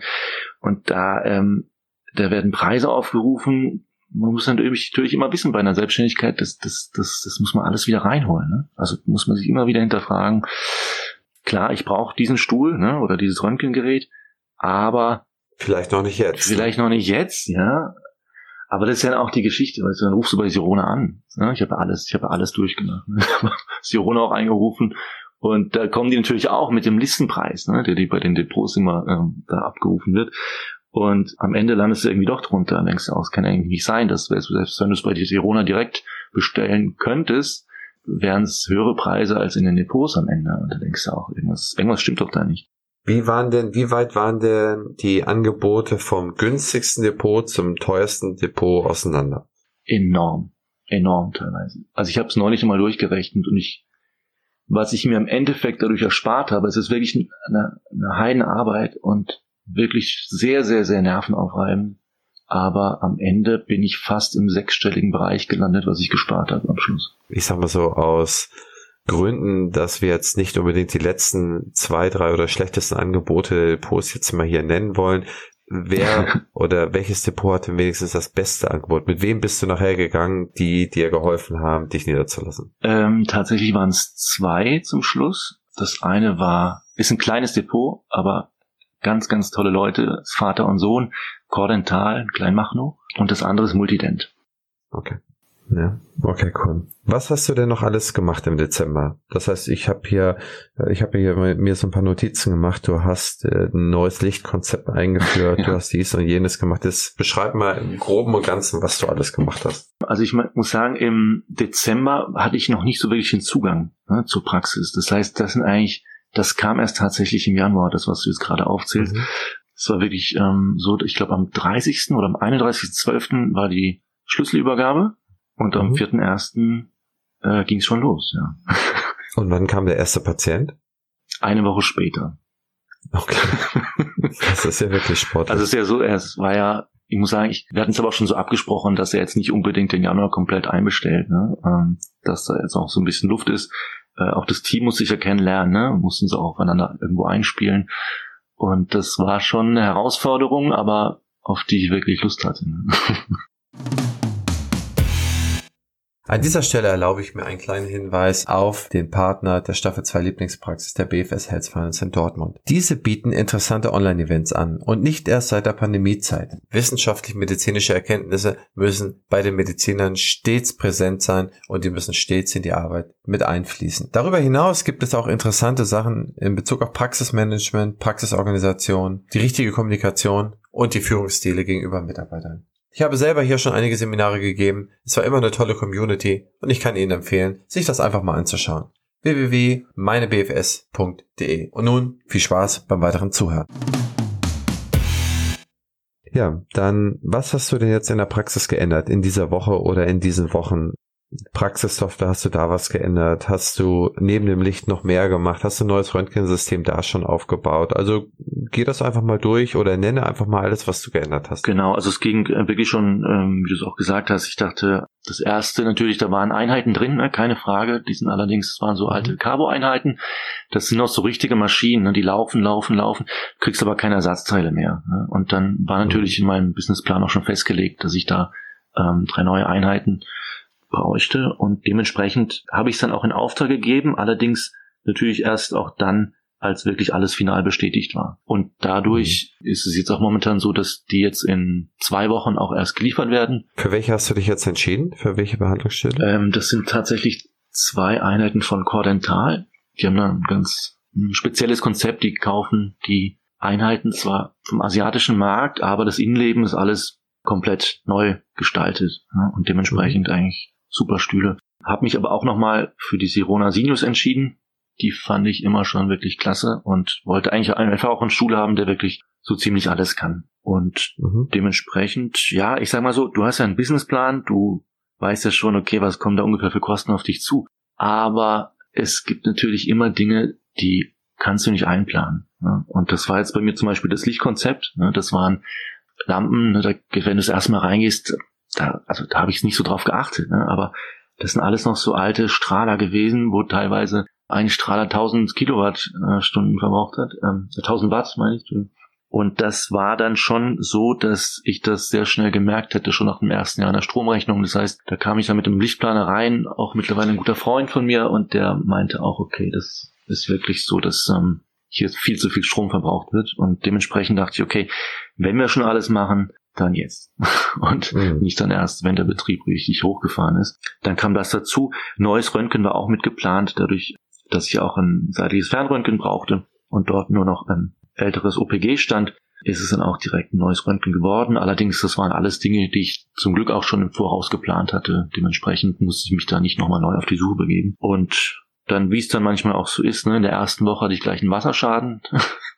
Und da, ähm, da werden Preise aufgerufen. Man muss natürlich, natürlich immer wissen bei einer Selbstständigkeit, das, das, das, das muss man alles wieder reinholen. Ne? Also muss man sich immer wieder hinterfragen. Klar, ich brauche diesen Stuhl ne, oder dieses Röntgengerät, aber vielleicht noch nicht jetzt. Vielleicht noch nicht jetzt, ja. Aber das ist ja auch die Geschichte, weißt du, dann rufst du bei Sirone an. Ne? Ich habe alles, ich habe alles durchgemacht. Ne? [laughs] Sirone auch eingerufen und da kommen die natürlich auch mit dem Listenpreis, ne, der die bei den Depots immer ähm, da abgerufen wird. Und am Ende landest du irgendwie doch drunter und denkst, oh, das kann irgendwie nicht sein, dass selbst wenn du es bei Sirona direkt bestellen könntest, wären es höhere Preise als in den Depots am Ende. Und da denkst du auch, irgendwas, irgendwas stimmt doch da nicht. Wie waren denn, wie weit waren denn die Angebote vom günstigsten Depot zum teuersten Depot auseinander? Enorm, enorm teilweise. Also ich habe es neulich mal durchgerechnet und ich, was ich mir im Endeffekt dadurch erspart habe, es ist wirklich eine, eine Heidenarbeit und wirklich sehr, sehr, sehr nervenaufreibend. Aber am Ende bin ich fast im sechsstelligen Bereich gelandet, was ich gespart habe am Schluss. Ich sag mal so aus Gründen, dass wir jetzt nicht unbedingt die letzten zwei, drei oder schlechtesten Angebote Post jetzt mal hier nennen wollen. Wer [laughs] oder welches Depot hatte wenigstens das beste Angebot? Mit wem bist du nachher gegangen, die dir geholfen haben, dich niederzulassen? Ähm, tatsächlich waren es zwei zum Schluss. Das eine war, ist ein kleines Depot, aber ganz, ganz tolle Leute, Vater und Sohn, Cordental, Kleinmachnow und das andere ist Multident. Okay. Ja, okay, cool. Was hast du denn noch alles gemacht im Dezember? Das heißt, ich habe hier, äh, ich habe hier mir so ein paar Notizen gemacht. Du hast äh, ein neues Lichtkonzept eingeführt, ja. [laughs] du hast dies und jenes gemacht. Jetzt beschreib mal im Groben und Ganzen, was du alles gemacht hast. Also ich muss sagen, im Dezember hatte ich noch nicht so wirklich den Zugang ne, zur Praxis. Das heißt, das sind eigentlich, das kam erst tatsächlich im Januar, das was du jetzt gerade aufzählst. Mhm. Es war wirklich ähm, so, ich glaube am 30. oder am 31.12. war die Schlüsselübergabe und am mhm. 4.1. Äh, ging es schon los, ja. [laughs] Und wann kam der erste Patient? Eine Woche später. Okay. Das ist ja wirklich sportlich. Also es ist ja so, es war ja, ich muss sagen, ich, wir hatten es aber auch schon so abgesprochen, dass er jetzt nicht unbedingt den Januar komplett einbestellt, ne? ähm, dass da jetzt auch so ein bisschen Luft ist. Äh, auch das Team muss sich ja kennenlernen, ne? mussten sie auch aufeinander irgendwo einspielen. Und das war schon eine Herausforderung, aber auf die ich wirklich Lust hatte. Ne? [laughs] An dieser Stelle erlaube ich mir einen kleinen Hinweis auf den Partner der Staffel 2 Lieblingspraxis der BFS Health Finance in Dortmund. Diese bieten interessante Online-Events an und nicht erst seit der Pandemiezeit. Wissenschaftlich-medizinische Erkenntnisse müssen bei den Medizinern stets präsent sein und die müssen stets in die Arbeit mit einfließen. Darüber hinaus gibt es auch interessante Sachen in Bezug auf Praxismanagement, Praxisorganisation, die richtige Kommunikation und die Führungsstile gegenüber Mitarbeitern. Ich habe selber hier schon einige Seminare gegeben. Es war immer eine tolle Community und ich kann Ihnen empfehlen, sich das einfach mal anzuschauen. www.meinebfs.de Und nun viel Spaß beim weiteren Zuhören. Ja, dann was hast du denn jetzt in der Praxis geändert in dieser Woche oder in diesen Wochen? Praxissoftware, hast du da was geändert? Hast du neben dem Licht noch mehr gemacht? Hast du ein neues Röntgensystem da schon aufgebaut? Also geh das einfach mal durch oder nenne einfach mal alles, was du geändert hast. Genau, also es ging äh, wirklich schon, ähm, wie du es auch gesagt hast, ich dachte, das erste natürlich, da waren Einheiten drin, ne, keine Frage. Die sind allerdings, das waren so alte mhm. Cabo-Einheiten. Das sind auch so richtige Maschinen, ne, die laufen, laufen, laufen, kriegst aber keine Ersatzteile mehr. Ne? Und dann war natürlich in meinem Businessplan auch schon festgelegt, dass ich da ähm, drei neue Einheiten bräuchte. Und dementsprechend habe ich es dann auch in Auftrag gegeben, allerdings natürlich erst auch dann, als wirklich alles final bestätigt war. Und dadurch mhm. ist es jetzt auch momentan so, dass die jetzt in zwei Wochen auch erst geliefert werden. Für welche hast du dich jetzt entschieden? Für welche Behandlungsstelle? Ähm, das sind tatsächlich zwei Einheiten von Cordental. Die haben da ein ganz spezielles Konzept. Die kaufen die Einheiten zwar vom asiatischen Markt, aber das Innenleben ist alles komplett neu gestaltet ja, und dementsprechend mhm. eigentlich super Stühle. Hab mich aber auch nochmal für die Sirona Sinius entschieden. Die fand ich immer schon wirklich klasse und wollte eigentlich einfach auch einen Stuhl haben, der wirklich so ziemlich alles kann. Und mhm. dementsprechend, ja, ich sag mal so, du hast ja einen Businessplan, du weißt ja schon, okay, was kommen da ungefähr für Kosten auf dich zu. Aber es gibt natürlich immer Dinge, die kannst du nicht einplanen. Ne? Und das war jetzt bei mir zum Beispiel das Lichtkonzept. Ne? Das waren Lampen, ne? da, wenn du es erstmal reingehst, da, also da habe ich nicht so drauf geachtet, ne? aber das sind alles noch so alte Strahler gewesen, wo teilweise ein Strahler 1000 Kilowattstunden verbraucht hat, ähm, 1000 Watt meine ich. Und das war dann schon so, dass ich das sehr schnell gemerkt hätte, schon nach dem ersten Jahr in der Stromrechnung. Das heißt, da kam ich dann mit dem Lichtplaner rein, auch mittlerweile ein guter Freund von mir, und der meinte auch, okay, das ist wirklich so, dass ähm, hier viel zu viel Strom verbraucht wird. Und dementsprechend dachte ich, okay, wenn wir schon alles machen, dann jetzt. [laughs] Und mhm. nicht dann erst, wenn der Betrieb richtig hochgefahren ist. Dann kam das dazu. Neues Röntgen war auch mit geplant, dadurch, dass ich auch ein seitliches Fernröntgen brauchte und dort nur noch ein älteres OPG stand, ist es dann auch direkt ein neues Röntgen geworden. Allerdings, das waren alles Dinge, die ich zum Glück auch schon im Voraus geplant hatte. Dementsprechend musste ich mich da nicht nochmal neu auf die Suche begeben. Und dann, wie es dann manchmal auch so ist, ne, in der ersten Woche hatte ich gleich einen Wasserschaden [laughs]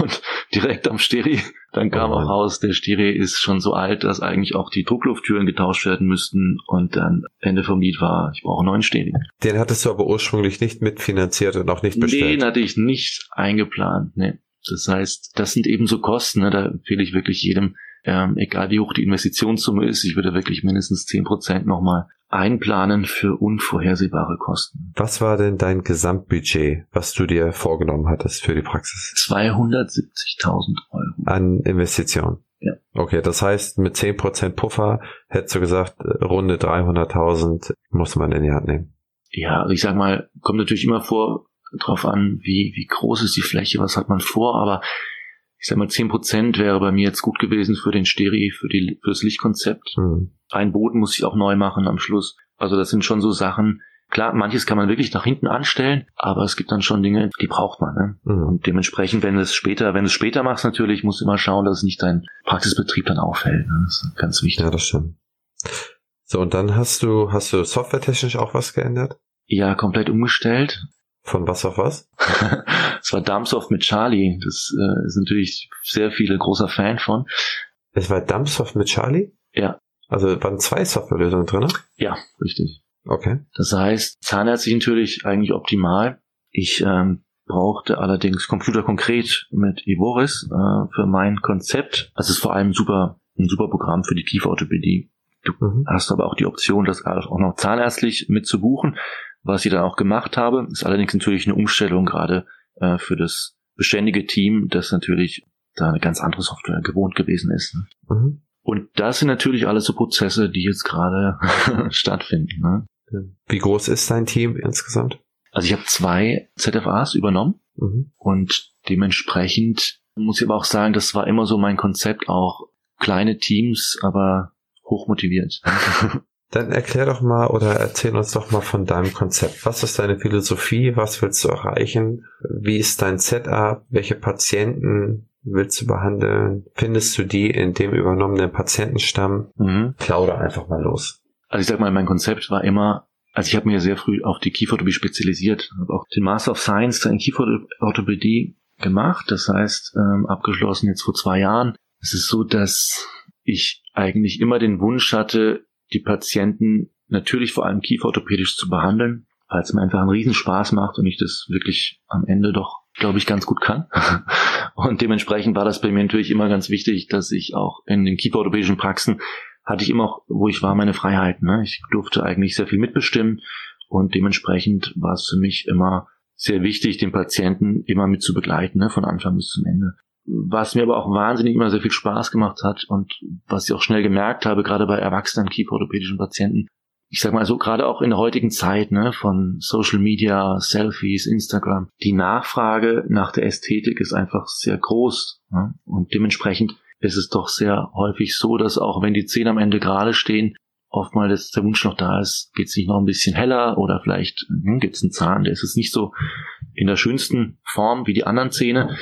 und direkt am Steri, dann kam oh auch raus, der Steri ist schon so alt, dass eigentlich auch die Drucklufttüren getauscht werden müssten und dann Ende vom Lied war, ich brauche einen neuen Steri. Den hattest du aber ursprünglich nicht mitfinanziert und auch nicht bestellt? Den hatte ich nicht eingeplant, ne. Das heißt, das sind eben so Kosten, ne, da empfehle ich wirklich jedem, ähm, egal wie hoch die Investitionssumme ist, ich würde wirklich mindestens zehn Prozent nochmal einplanen für unvorhersehbare Kosten. Was war denn dein Gesamtbudget, was du dir vorgenommen hattest für die Praxis? 270.000 Euro. An Investitionen? Ja. Okay, das heißt, mit 10% Puffer hättest du gesagt, runde 300.000 muss man in die Hand nehmen. Ja, also ich sag mal, kommt natürlich immer vor, drauf an, wie, wie groß ist die Fläche, was hat man vor, aber ich sag mal, 10% wäre bei mir jetzt gut gewesen für den Steri, für, die, für das Lichtkonzept. Mhm. Ein Boden muss ich auch neu machen am Schluss. Also das sind schon so Sachen. Klar, manches kann man wirklich nach hinten anstellen, aber es gibt dann schon Dinge, die braucht man. Ne? Mhm. Und dementsprechend, wenn es später, wenn du es später machst, natürlich, musst du immer schauen, dass es nicht dein Praxisbetrieb dann auffällt. Ne? Das ist ganz wichtig. Ja, das stimmt. So, und dann hast du, hast du softwaretechnisch auch was geändert? Ja, komplett umgestellt. Von was auf was? [laughs] Es war Dumpsoft mit Charlie. Das äh, ist natürlich sehr viele großer Fan von. Es war Dumpsoft mit Charlie? Ja. Also waren zwei Softwarelösungen drin? Ja, richtig. Okay. Das heißt, zahnärztlich natürlich eigentlich optimal. Ich ähm, brauchte allerdings Computer konkret mit Evoris äh, für mein Konzept. Also es ist vor allem super, ein super Programm für die Kieferorthopädie. Du mhm. hast aber auch die Option, das auch noch zahnärztlich mit zu buchen was ich dann auch gemacht habe. Ist allerdings natürlich eine Umstellung gerade äh, für das beständige Team, das natürlich da eine ganz andere Software gewohnt gewesen ist. Ne? Mhm. Und das sind natürlich alles so Prozesse, die jetzt gerade [laughs] stattfinden. Ne? Wie groß ist dein Team insgesamt? Also ich habe zwei ZFAs übernommen mhm. und dementsprechend muss ich aber auch sagen, das war immer so mein Konzept, auch kleine Teams, aber hochmotiviert. [laughs] Dann erklär doch mal oder erzähl uns doch mal von deinem Konzept. Was ist deine Philosophie? Was willst du erreichen? Wie ist dein Setup? Welche Patienten willst du behandeln? Findest du die in dem übernommenen Patientenstamm? Mhm. Plauder einfach mal los. Also ich sag mal, mein Konzept war immer, also ich habe mir sehr früh auf die Kieferorthopädie spezialisiert, habe auch den Master of Science in Kieferorthopädie gemacht, das heißt ähm, abgeschlossen jetzt vor zwei Jahren. Es ist so, dass ich eigentlich immer den Wunsch hatte, die Patienten natürlich vor allem kieferorthopädisch zu behandeln, weil es mir einfach einen Riesenspaß macht und ich das wirklich am Ende doch, glaube ich, ganz gut kann. [laughs] und dementsprechend war das bei mir natürlich immer ganz wichtig, dass ich auch in den kieferorthopädischen Praxen hatte ich immer auch, wo ich war, meine Freiheiten. Ne? Ich durfte eigentlich sehr viel mitbestimmen und dementsprechend war es für mich immer sehr wichtig, den Patienten immer mit zu begleiten, ne? von Anfang bis zum Ende. Was mir aber auch wahnsinnig immer sehr viel Spaß gemacht hat und was ich auch schnell gemerkt habe, gerade bei erwachsenen kieferorthopädischen Patienten, ich sag mal so, gerade auch in der heutigen Zeit, ne, von Social Media, Selfies, Instagram, die Nachfrage nach der Ästhetik ist einfach sehr groß. Ne? Und dementsprechend ist es doch sehr häufig so, dass auch wenn die Zähne am Ende gerade stehen, oftmals der Wunsch noch da ist, geht es nicht noch ein bisschen heller oder vielleicht hm, gibt es einen Zahn, der ist jetzt nicht so in der schönsten Form wie die anderen Zähne.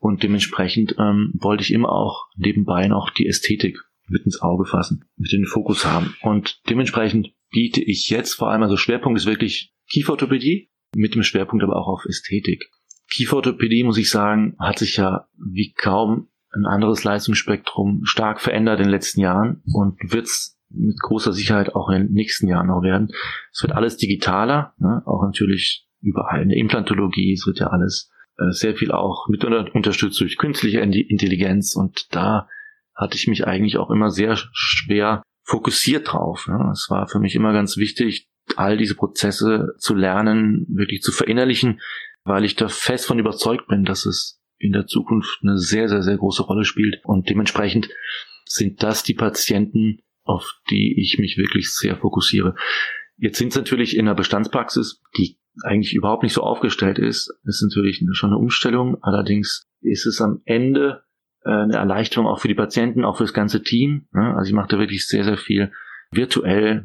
Und dementsprechend ähm, wollte ich immer auch nebenbei noch die Ästhetik mit ins Auge fassen, mit in den Fokus haben. Und dementsprechend biete ich jetzt vor allem, also Schwerpunkt ist wirklich Kieferorthopädie, mit dem Schwerpunkt aber auch auf Ästhetik. Kieferorthopädie, muss ich sagen, hat sich ja wie kaum ein anderes Leistungsspektrum stark verändert in den letzten Jahren und wird es mit großer Sicherheit auch in den nächsten Jahren noch werden. Es wird alles digitaler, ne? auch natürlich überall in der Implantologie, es wird ja alles sehr viel auch mit unterstützt durch künstliche Intelligenz und da hatte ich mich eigentlich auch immer sehr schwer fokussiert drauf. Es war für mich immer ganz wichtig, all diese Prozesse zu lernen, wirklich zu verinnerlichen, weil ich da fest von überzeugt bin, dass es in der Zukunft eine sehr, sehr, sehr große Rolle spielt. Und dementsprechend sind das die Patienten, auf die ich mich wirklich sehr fokussiere. Jetzt sind es natürlich in der Bestandspraxis, die eigentlich überhaupt nicht so aufgestellt ist. Ist natürlich schon eine Umstellung. Allerdings ist es am Ende äh, eine Erleichterung auch für die Patienten, auch für das ganze Team. Also ich mache da wirklich sehr, sehr viel virtuell.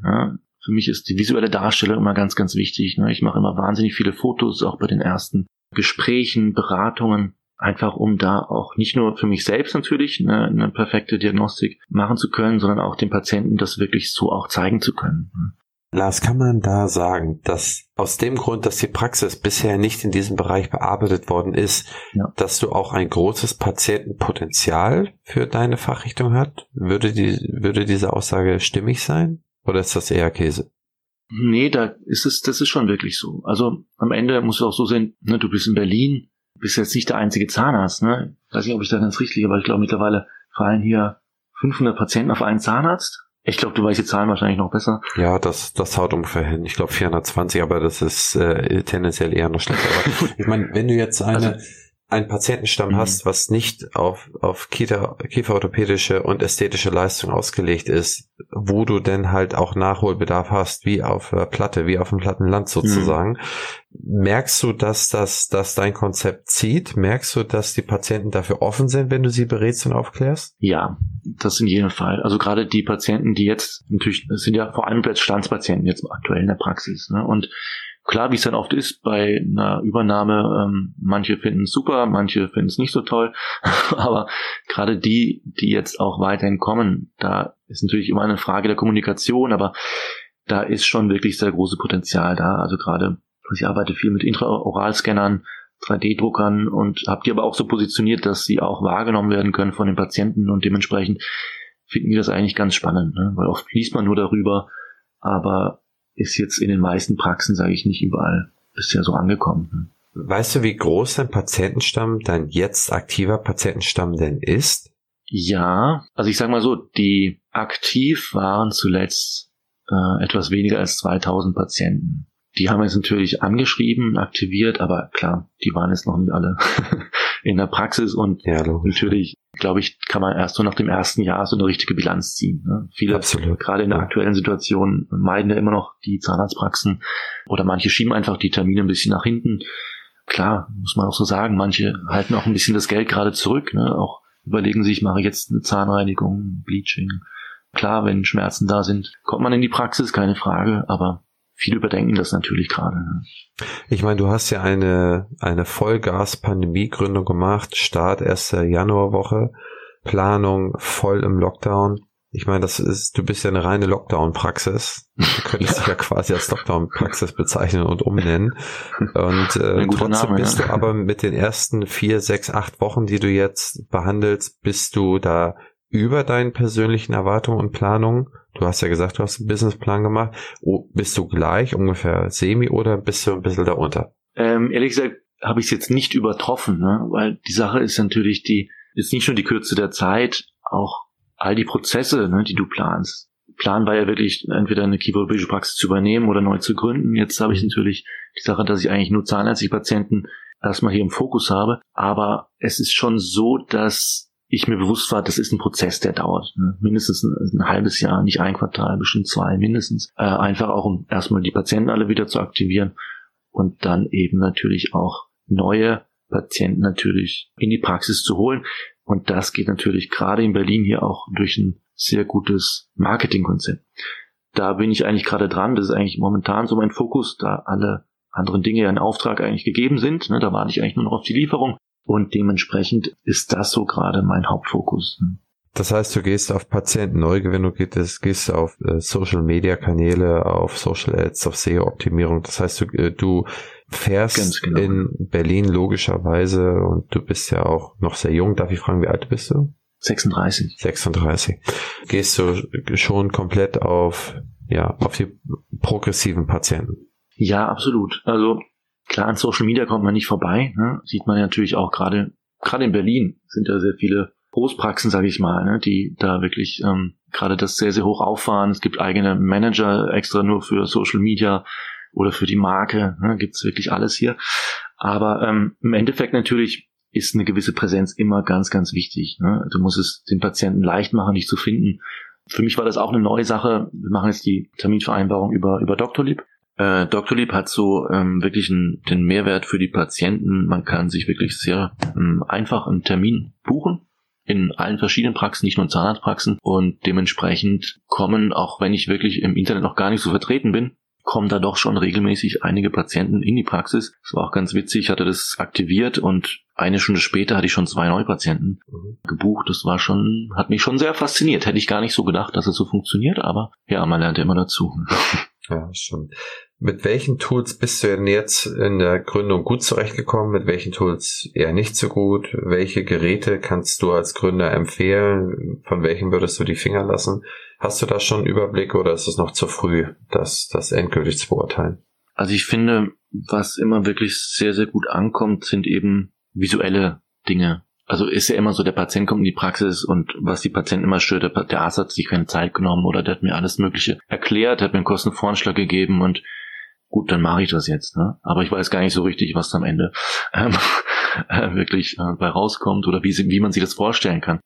Für mich ist die visuelle Darstellung immer ganz, ganz wichtig. Ich mache immer wahnsinnig viele Fotos, auch bei den ersten Gesprächen, Beratungen, einfach um da auch nicht nur für mich selbst natürlich eine, eine perfekte Diagnostik machen zu können, sondern auch den Patienten das wirklich so auch zeigen zu können. Lars, kann man da sagen, dass aus dem Grund, dass die Praxis bisher nicht in diesem Bereich bearbeitet worden ist, ja. dass du auch ein großes Patientenpotenzial für deine Fachrichtung hast? Würde, die, würde diese Aussage stimmig sein? Oder ist das eher Käse? Nee, da ist es, das ist schon wirklich so. Also am Ende muss es auch so sehen, ne, du bist in Berlin, bist jetzt nicht der einzige Zahnarzt, ne? Ich weiß nicht, ob ich da ganz richtig, aber ich glaube mittlerweile fallen hier 500 Patienten auf einen Zahnarzt. Ich glaube, du weißt die Zahlen wahrscheinlich noch besser. Ja, das, das haut ungefähr hin. Ich glaube 420, aber das ist äh, tendenziell eher noch schlechter. Aber [laughs] ich meine, wenn du jetzt eine, also, einen Patientenstamm mhm. hast, was nicht auf, auf kieferorthopädische und ästhetische Leistung ausgelegt ist, wo du denn halt auch Nachholbedarf hast, wie auf der Platte, wie auf dem Plattenland sozusagen, mhm. merkst du, dass das, dass dein Konzept zieht? Merkst du, dass die Patienten dafür offen sind, wenn du sie berätst und aufklärst? Ja, das in jedem Fall. Also gerade die Patienten, die jetzt natürlich, das sind ja vor allem Bestandspatienten jetzt aktuell in der Praxis, ne? Und Klar, wie es dann oft ist bei einer Übernahme, ähm, manche finden es super, manche finden es nicht so toll, [laughs] aber gerade die, die jetzt auch weiterhin kommen, da ist natürlich immer eine Frage der Kommunikation, aber da ist schon wirklich sehr große Potenzial da. Also gerade, ich arbeite viel mit Intraoralscannern, 3D-Druckern und habe die aber auch so positioniert, dass sie auch wahrgenommen werden können von den Patienten und dementsprechend finden wir das eigentlich ganz spannend, ne? weil oft liest man nur darüber, aber ist jetzt in den meisten Praxen, sage ich nicht überall, bisher so angekommen. Weißt du, wie groß dein Patientenstamm, dein jetzt aktiver Patientenstamm denn ist? Ja, also ich sage mal so, die aktiv waren zuletzt äh, etwas weniger als 2000 Patienten. Die haben jetzt natürlich angeschrieben, aktiviert, aber klar, die waren jetzt noch nicht alle [laughs] in der Praxis und ja, natürlich, glaube ich, kann man erst so nach dem ersten Jahr so eine richtige Bilanz ziehen. Ne? Viele, Absolut. gerade in der aktuellen Situation, meiden ja immer noch die Zahnarztpraxen oder manche schieben einfach die Termine ein bisschen nach hinten. Klar, muss man auch so sagen, manche halten auch ein bisschen das Geld gerade zurück, ne? auch überlegen sich, mache ich jetzt eine Zahnreinigung, Bleaching. Klar, wenn Schmerzen da sind, kommt man in die Praxis, keine Frage, aber viele überdenken das natürlich gerade. Ne? Ich meine, du hast ja eine, eine Vollgas-Pandemie-Gründung gemacht, Start 1. Januarwoche, Planung voll im Lockdown. Ich meine, das ist, du bist ja eine reine Lockdown-Praxis. Du könntest [laughs] ja. dich ja quasi als Lockdown-Praxis bezeichnen und umnennen. [laughs] Und äh, trotzdem Name, bist ja. du aber mit den ersten vier, sechs, acht Wochen, die du jetzt behandelst, bist du da über deinen persönlichen Erwartungen und Planungen? Du hast ja gesagt, du hast einen Businessplan gemacht. Oh, bist du gleich ungefähr semi oder bist du ein bisschen darunter? Ähm, ehrlich gesagt habe ich es jetzt nicht übertroffen, ne? weil die Sache ist natürlich die, ist nicht nur die Kürze der Zeit, auch all die Prozesse, ne, die du planst. Plan war ja wirklich, entweder eine kieferorthopädische Praxis zu übernehmen oder neu zu gründen. Jetzt habe ich natürlich die Sache, dass ich eigentlich nur zahnärztliche Patienten erstmal hier im Fokus habe. Aber es ist schon so, dass ich mir bewusst war, das ist ein Prozess, der dauert. Ne? Mindestens ein, ein, halbes Jahr, nicht ein Quartal, bestimmt zwei mindestens. Äh, einfach auch, um erstmal die Patienten alle wieder zu aktivieren und dann eben natürlich auch neue Patienten natürlich in die Praxis zu holen. Und das geht natürlich gerade in Berlin hier auch durch ein sehr gutes Marketingkonzept. Da bin ich eigentlich gerade dran. Das ist eigentlich momentan so mein Fokus, da alle anderen Dinge ja in Auftrag eigentlich gegeben sind. Ne, da warte ich eigentlich nur noch auf die Lieferung. Und dementsprechend ist das so gerade mein Hauptfokus. Das heißt, du gehst auf Patientenneugewinnung, gehst, gehst auf äh, Social Media Kanäle, auf Social Ads, auf SEO Optimierung. Das heißt, du, äh, du fährst genau. in Berlin logischerweise und du bist ja auch noch sehr jung. Darf ich fragen, wie alt bist du? 36. 36. Gehst du schon komplett auf, ja, auf die progressiven Patienten? Ja, absolut. Also klar, an Social Media kommt man nicht vorbei. Ne? Sieht man ja natürlich auch gerade, gerade in Berlin sind da sehr viele Großpraxen, sage ich mal, ne? die da wirklich ähm, gerade das sehr, sehr hoch auffahren. Es gibt eigene Manager extra nur für Social Media oder für die Marke. Ne? Gibt es wirklich alles hier. Aber ähm, im Endeffekt natürlich ist eine gewisse Präsenz immer ganz, ganz wichtig. Ne? Du musst es den Patienten leicht machen, dich zu finden. Für mich war das auch eine neue Sache. Wir machen jetzt die Terminvereinbarung über, über Doctolib. Äh, Doctolib hat so ähm, wirklich einen, den Mehrwert für die Patienten. Man kann sich wirklich sehr ähm, einfach einen Termin buchen in allen verschiedenen Praxen, nicht nur in Zahnarztpraxen. Und dementsprechend kommen, auch wenn ich wirklich im Internet noch gar nicht so vertreten bin, kommen da doch schon regelmäßig einige Patienten in die Praxis. Das war auch ganz witzig, ich hatte das aktiviert und eine Stunde später hatte ich schon zwei Neupatienten mhm. gebucht. Das war schon, hat mich schon sehr fasziniert. Hätte ich gar nicht so gedacht, dass es so funktioniert, aber ja, man lernt ja immer dazu. [laughs] Ja, schon. Mit welchen Tools bist du denn jetzt in der Gründung gut zurechtgekommen? Mit welchen Tools eher nicht so gut? Welche Geräte kannst du als Gründer empfehlen? Von welchen würdest du die Finger lassen? Hast du da schon einen Überblick oder ist es noch zu früh, das, das endgültig zu beurteilen? Also ich finde, was immer wirklich sehr, sehr gut ankommt, sind eben visuelle Dinge. Also ist ja immer so, der Patient kommt in die Praxis und was die Patienten immer stört, der, der Arzt hat sich keine Zeit genommen oder der hat mir alles Mögliche erklärt, hat mir einen Kostenvoranschlag gegeben und gut, dann mache ich das jetzt. Ne? Aber ich weiß gar nicht so richtig, was am Ende [laughs] ähm, äh, wirklich äh, bei rauskommt oder wie, wie man sich das vorstellen kann.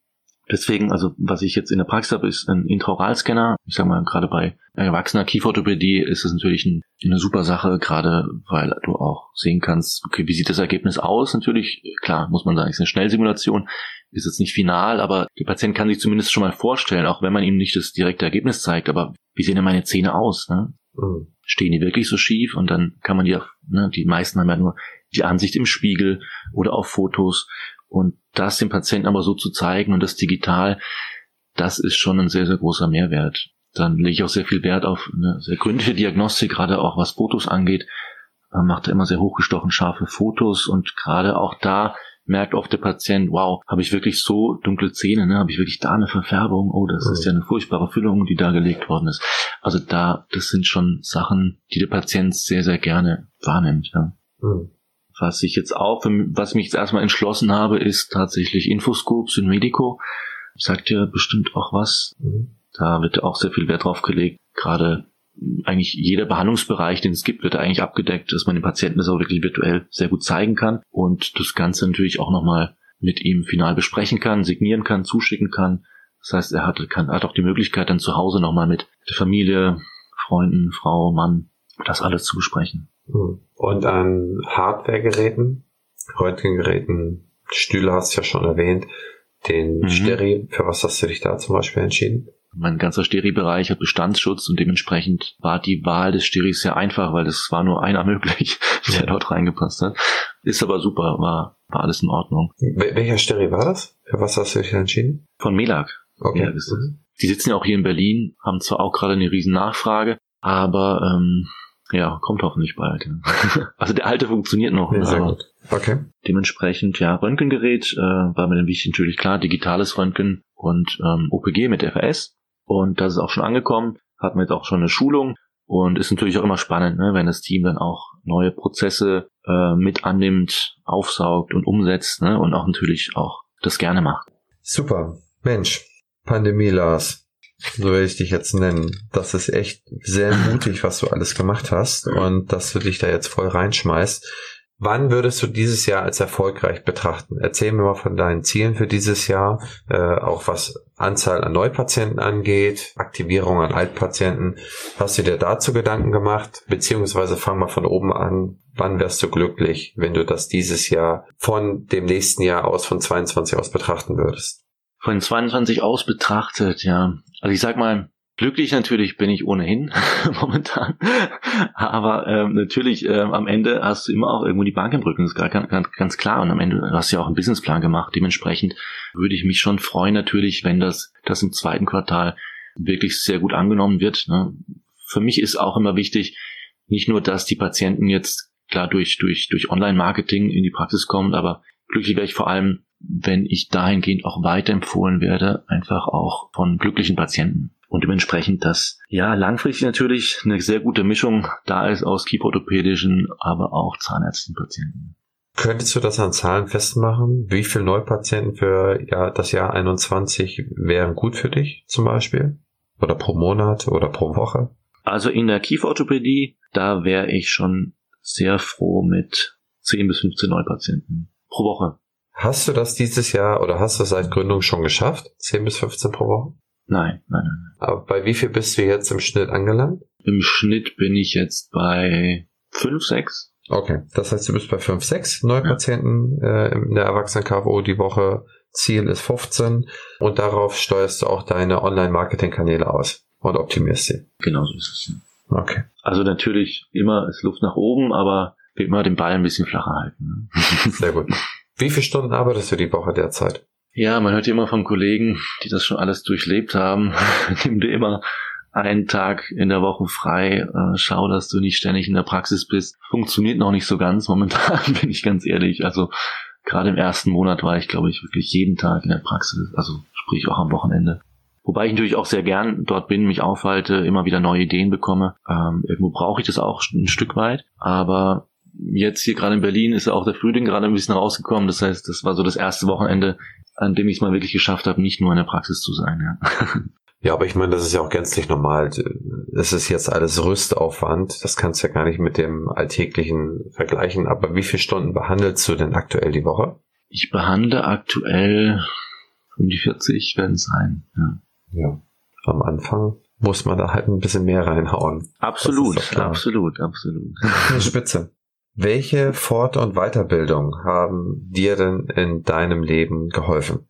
Deswegen, also was ich jetzt in der Praxis habe, ist ein Intraoralscanner. Ich sag mal, gerade bei erwachsener Kieferorthopädie ist es natürlich ein, eine super Sache, gerade weil du auch sehen kannst, okay, wie sieht das Ergebnis aus? Natürlich, klar, muss man sagen, ist eine Schnellsimulation, ist jetzt nicht final, aber der Patient kann sich zumindest schon mal vorstellen, auch wenn man ihm nicht das direkte Ergebnis zeigt, aber wie sehen denn meine Zähne aus? Ne? Mhm. Stehen die wirklich so schief? Und dann kann man die ne, die meisten haben ja nur die Ansicht im Spiegel oder auf Fotos und das dem Patienten aber so zu zeigen und das digital, das ist schon ein sehr, sehr großer Mehrwert. Dann lege ich auch sehr viel Wert auf eine sehr gründliche Diagnostik, gerade auch was Fotos angeht. Man macht da immer sehr hochgestochen scharfe Fotos und gerade auch da merkt oft der Patient, wow, habe ich wirklich so dunkle Zähne, ne? habe ich wirklich da eine Verfärbung? Oh, das mhm. ist ja eine furchtbare Füllung, die da gelegt worden ist. Also da, das sind schon Sachen, die der Patient sehr, sehr gerne wahrnimmt. Ja. Mhm. Was ich jetzt auch, was mich jetzt erstmal entschlossen habe, ist tatsächlich Infoscope Synmedico. Sagt ja bestimmt auch was. Mhm. Da wird auch sehr viel Wert drauf gelegt. Gerade eigentlich jeder Behandlungsbereich, den es gibt, wird eigentlich abgedeckt, dass man den Patienten das auch wirklich virtuell sehr gut zeigen kann und das Ganze natürlich auch nochmal mit ihm final besprechen kann, signieren kann, zuschicken kann. Das heißt, er hat, kann, hat auch die Möglichkeit, dann zu Hause nochmal mit der Familie, Freunden, Frau, Mann, das alles zu besprechen. Und an Hardwaregeräten, Röntgengeräten, Stühle hast du ja schon erwähnt, den mhm. Steri, für was hast du dich da zum Beispiel entschieden? Mein ganzer Steri-Bereich hat Bestandsschutz und dementsprechend war die Wahl des Steris sehr einfach, weil es war nur einer [laughs] möglich, der dort reingepasst hat. Ist aber super, war, war alles in Ordnung. Welcher Steri war das? Für was hast du dich entschieden? Von Melag. Okay. Ja, die sitzen ja auch hier in Berlin, haben zwar auch gerade eine riesen Nachfrage, aber ähm, ja, kommt hoffentlich bald. [laughs] also der alte funktioniert noch. Ja, sehr gut. Okay. Dementsprechend, ja, Röntgengerät äh, war mir dann wichtig natürlich klar, digitales Röntgen und ähm, OPG mit FAS. Und das ist auch schon angekommen, hatten wir jetzt auch schon eine Schulung und ist natürlich auch immer spannend, ne, wenn das Team dann auch neue Prozesse äh, mit annimmt, aufsaugt und umsetzt ne, und auch natürlich auch das gerne macht. Super. Mensch, Pandemie Lars. So werde ich dich jetzt nennen. Das ist echt sehr mutig, was du alles gemacht hast und dass du dich da jetzt voll reinschmeißt. Wann würdest du dieses Jahr als erfolgreich betrachten? Erzähl mir mal von deinen Zielen für dieses Jahr, äh, auch was Anzahl an Neupatienten angeht, Aktivierung an Altpatienten. Hast du dir dazu Gedanken gemacht? Beziehungsweise fang mal von oben an. Wann wärst du glücklich, wenn du das dieses Jahr von dem nächsten Jahr aus, von 22 aus betrachten würdest? Von 22 aus betrachtet, ja. Also ich sag mal, Glücklich natürlich bin ich ohnehin [laughs] momentan, aber ähm, natürlich ähm, am Ende hast du immer auch irgendwo die Bank im Rücken, das ist gar, ganz, ganz klar. Und am Ende hast du ja auch einen Businessplan gemacht. Dementsprechend würde ich mich schon freuen natürlich, wenn das, das im zweiten Quartal wirklich sehr gut angenommen wird. Ne? Für mich ist auch immer wichtig, nicht nur, dass die Patienten jetzt klar durch, durch, durch Online-Marketing in die Praxis kommen, aber glücklich wäre ich vor allem, wenn ich dahingehend auch weiterempfohlen werde, einfach auch von glücklichen Patienten. Und dementsprechend, dass ja langfristig natürlich eine sehr gute Mischung da ist aus kieferorthopädischen, aber auch zahnärztlichen Patienten. Könntest du das an Zahlen festmachen? Wie viele Neupatienten für ja, das Jahr 21 wären gut für dich zum Beispiel? Oder pro Monat oder pro Woche? Also in der Kieferorthopädie, da wäre ich schon sehr froh mit 10 bis 15 Neupatienten pro Woche. Hast du das dieses Jahr oder hast du seit Gründung schon geschafft? 10 bis 15 pro Woche? Nein, nein, nein. Aber bei wie viel bist du jetzt im Schnitt angelangt? Im Schnitt bin ich jetzt bei 5, 6. Okay, das heißt, du bist bei 5, 6 Neupatienten ja. äh, in der Erwachsenen-KFO die Woche. Ziel ist 15 und darauf steuerst du auch deine Online-Marketing-Kanäle aus und optimierst sie. Genau so ist es. Okay. Also natürlich immer ist Luft nach oben, aber immer den Ball ein bisschen flacher halten. Ne? Sehr gut. [laughs] Wie viele Stunden arbeitest du die Woche derzeit? Ja, man hört ja immer von Kollegen, die das schon alles durchlebt haben. [laughs] Nimm dir immer einen Tag in der Woche frei, äh, schau, dass du nicht ständig in der Praxis bist. Funktioniert noch nicht so ganz momentan, [laughs] bin ich ganz ehrlich. Also gerade im ersten Monat war ich, glaube ich, wirklich jeden Tag in der Praxis, also sprich auch am Wochenende. Wobei ich natürlich auch sehr gern dort bin, mich aufhalte, immer wieder neue Ideen bekomme. Ähm, irgendwo brauche ich das auch ein Stück weit, aber jetzt hier gerade in Berlin ist ja auch der Frühling gerade ein bisschen rausgekommen. Das heißt, das war so das erste Wochenende, an dem ich es mal wirklich geschafft habe, nicht nur in der Praxis zu sein. Ja. [laughs] Ja, aber ich meine, das ist ja auch gänzlich normal. Es ist jetzt alles Rüstaufwand. Das kannst du ja gar nicht mit dem alltäglichen vergleichen. Aber wie viele Stunden behandelst du denn aktuell die Woche? Ich behandle aktuell um die 40 werden es sein. Ja. ja. Am Anfang muss man da halt ein bisschen mehr reinhauen. Absolut, absolut, absolut. [laughs] Spitze. Welche Fort- und Weiterbildung haben dir denn in deinem Leben geholfen?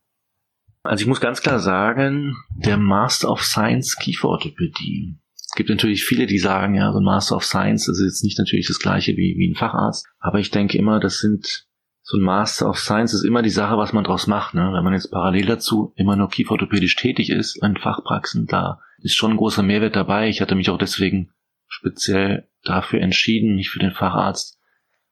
Also ich muss ganz klar sagen, der Master of Science Kieferorthopädie. Es gibt natürlich viele, die sagen, ja, so ein Master of Science ist jetzt nicht natürlich das gleiche wie, wie ein Facharzt. Aber ich denke immer, das sind so ein Master of Science ist immer die Sache, was man draus macht. Ne? Wenn man jetzt parallel dazu immer nur kieferorthopädisch tätig ist in Fachpraxen, da ist schon ein großer Mehrwert dabei. Ich hatte mich auch deswegen speziell dafür entschieden, nicht für den Facharzt,